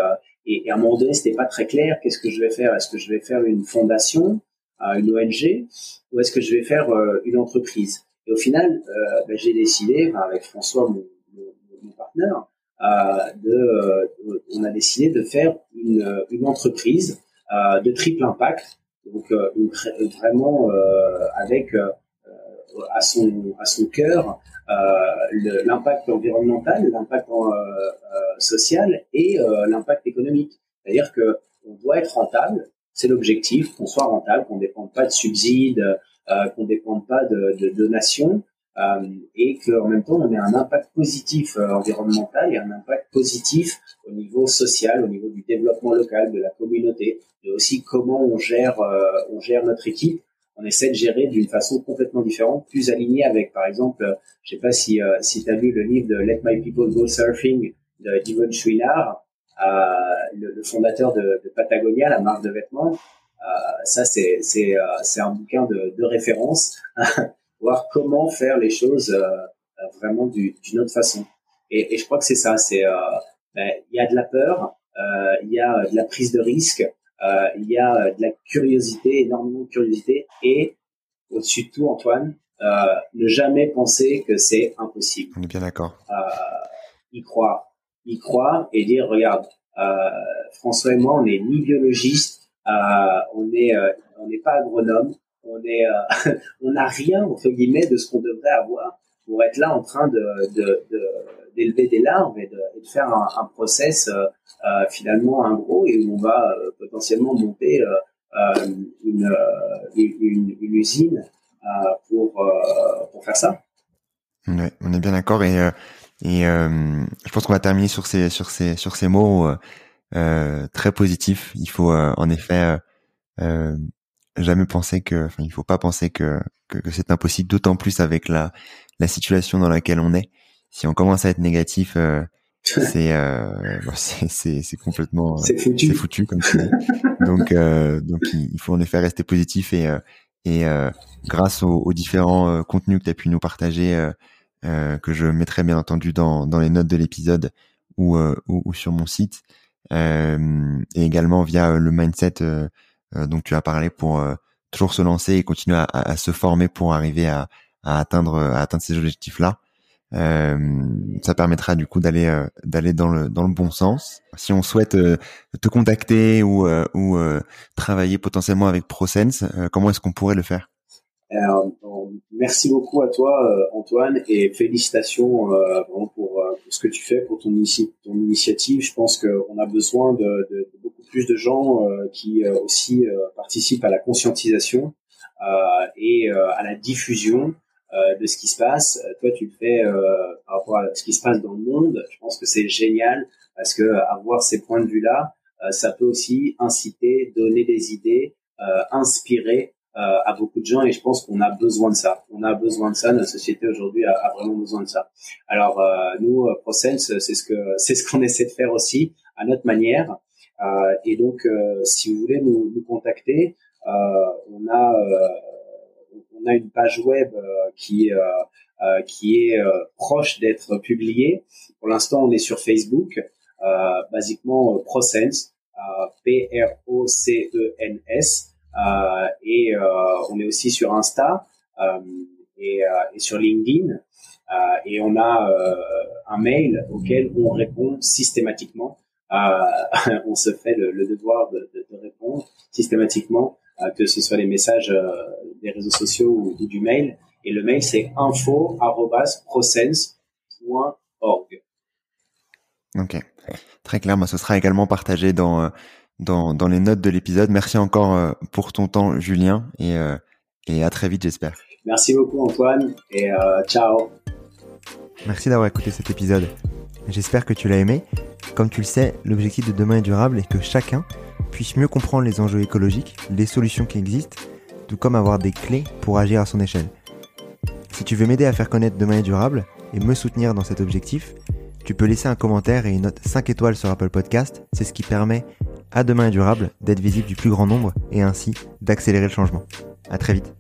et, à un moment donné, c'était pas très clair. Qu'est-ce que je vais faire? Est-ce que je vais faire une fondation, une ONG, ou est-ce que je vais faire une entreprise? Et au final, euh, ben, j'ai décidé, avec François, mon, mon, mon partenaire, euh, de, euh, on a décidé de faire une, une entreprise euh, de triple impact, donc euh, vraiment avec à son à son cœur l'impact environnemental, l'impact social et l'impact économique. C'est-à-dire que on doit être rentable, c'est l'objectif, qu'on soit rentable, qu'on ne dépende pas de subsides, euh, qu'on dépende pas de, donations euh, et qu'en même temps on ait un impact positif euh, environnemental et un impact positif au niveau social, au niveau du développement local, de la communauté, et aussi comment on gère on gère notre équipe on essaie de gérer d'une façon complètement différente, plus alignée avec, par exemple, je sais pas si, si tu as vu le livre de Let My People Go Surfing de Yvonne Chouinard, euh, le, le, fondateur de, de, Patagonia, la marque de vêtements, euh, ça, c'est c'est euh, c'est un bouquin de, de référence, voir comment faire les choses euh, vraiment d'une autre façon. Et, et, je crois que c'est ça, c'est ben, il y a de la peur, euh, il y a de la prise de risque, euh, il y a de la curiosité, énormément de curiosité, et au-dessus de tout, Antoine, euh, ne jamais penser que c'est impossible. On est bien d'accord. Euh, y croire, y croire et dire, regarde, euh, François et moi, on n'est ni biologiste, euh, on n'est euh, on n'est pas agronome, on est on n'a rien entre guillemets de ce qu'on devrait avoir pour être là en train de, de, de d'élever des larves et de, de faire un, un process euh, finalement un gros et où on va potentiellement monter euh, une, une, une, usine pour pour faire ça. Ouais, on est bien d'accord et et euh, je pense qu'on va terminer sur ces sur ces sur ces mots euh, euh très positifs. Il faut euh, en effet jamais penser que, enfin, il faut pas penser que que, que c'est impossible, d'autant plus avec la la situation dans laquelle on est. Si on commence à être négatif, c'est euh, c'est c'est complètement c'est foutu. c'est foutu comme tu dis. donc donc il, faut en effet rester positif et et grâce aux, aux différents contenus que tu as pu nous partager euh, que je mettrai bien entendu dans, dans les notes de l'épisode ou, euh, ou, sur mon site, euh, et également via le mindset dont tu as parlé pour toujours se lancer et continuer à, à, se former pour arriver à, à atteindre à atteindre ces objectifs là. Euh, ça permettra du coup d'aller d'aller dans le dans le bon sens. Si on souhaite te contacter ou ou travailler potentiellement avec ProSense, comment est-ce qu'on pourrait le faire? Merci beaucoup à toi, euh, Antoine, et félicitations euh, pour, pour, ce que tu fais pour ton, ton initiative. Je pense qu'on a besoin de, de, beaucoup plus de gens euh, qui aussi participent à la conscientisation et à la diffusion de ce qui se passe. Toi, tu le fais par rapport à ce qui se passe dans le monde. Je pense que c'est génial parce que avoir ces points de vue-là, ça peut aussi inciter, donner des idées, inspirer euh, à beaucoup de gens et je pense qu'on a besoin de ça. On a besoin de ça. Notre société aujourd'hui a, vraiment besoin de ça. Alors euh, nous, euh, ProSense, c'est ce que c'est ce qu'on essaie de faire aussi à notre manière. Euh, et donc, euh, si vous voulez nous, nous contacter, on a on a une page web qui qui est proche d'être publiée. Pour l'instant, on est sur Facebook, basiquement ProSense, P R O C E N S. Euh, et euh, on est aussi sur Insta euh, et, sur LinkedIn. et on a un mail auquel on répond systématiquement. on se fait le, devoir de, de, de, répondre systématiquement, que ce soit les messages des réseaux sociaux ou, ou, du mail. Et le mail, c'est info.prosense.org. Ok, très clair. Moi, ce sera également partagé dans dans, dans les notes de l'épisode. Merci encore euh, pour ton temps, Julien, et, euh, et à très vite, j'espère. Merci beaucoup, Antoine, et euh, ciao. Merci d'avoir écouté cet épisode. J'espère que tu l'as aimé. Comme tu le sais, l'objectif de demain est durable et que chacun puisse mieux comprendre les enjeux écologiques, les solutions qui existent, tout comme avoir des clés pour agir à son échelle. Si tu veux m'aider à faire connaître Demain est durable et me soutenir dans cet objectif, tu peux laisser un commentaire et une note 5 étoiles sur Apple Podcast. C'est ce qui permet à Demain est durable d'être visible du plus grand nombre et ainsi d'accélérer le changement. À très vite.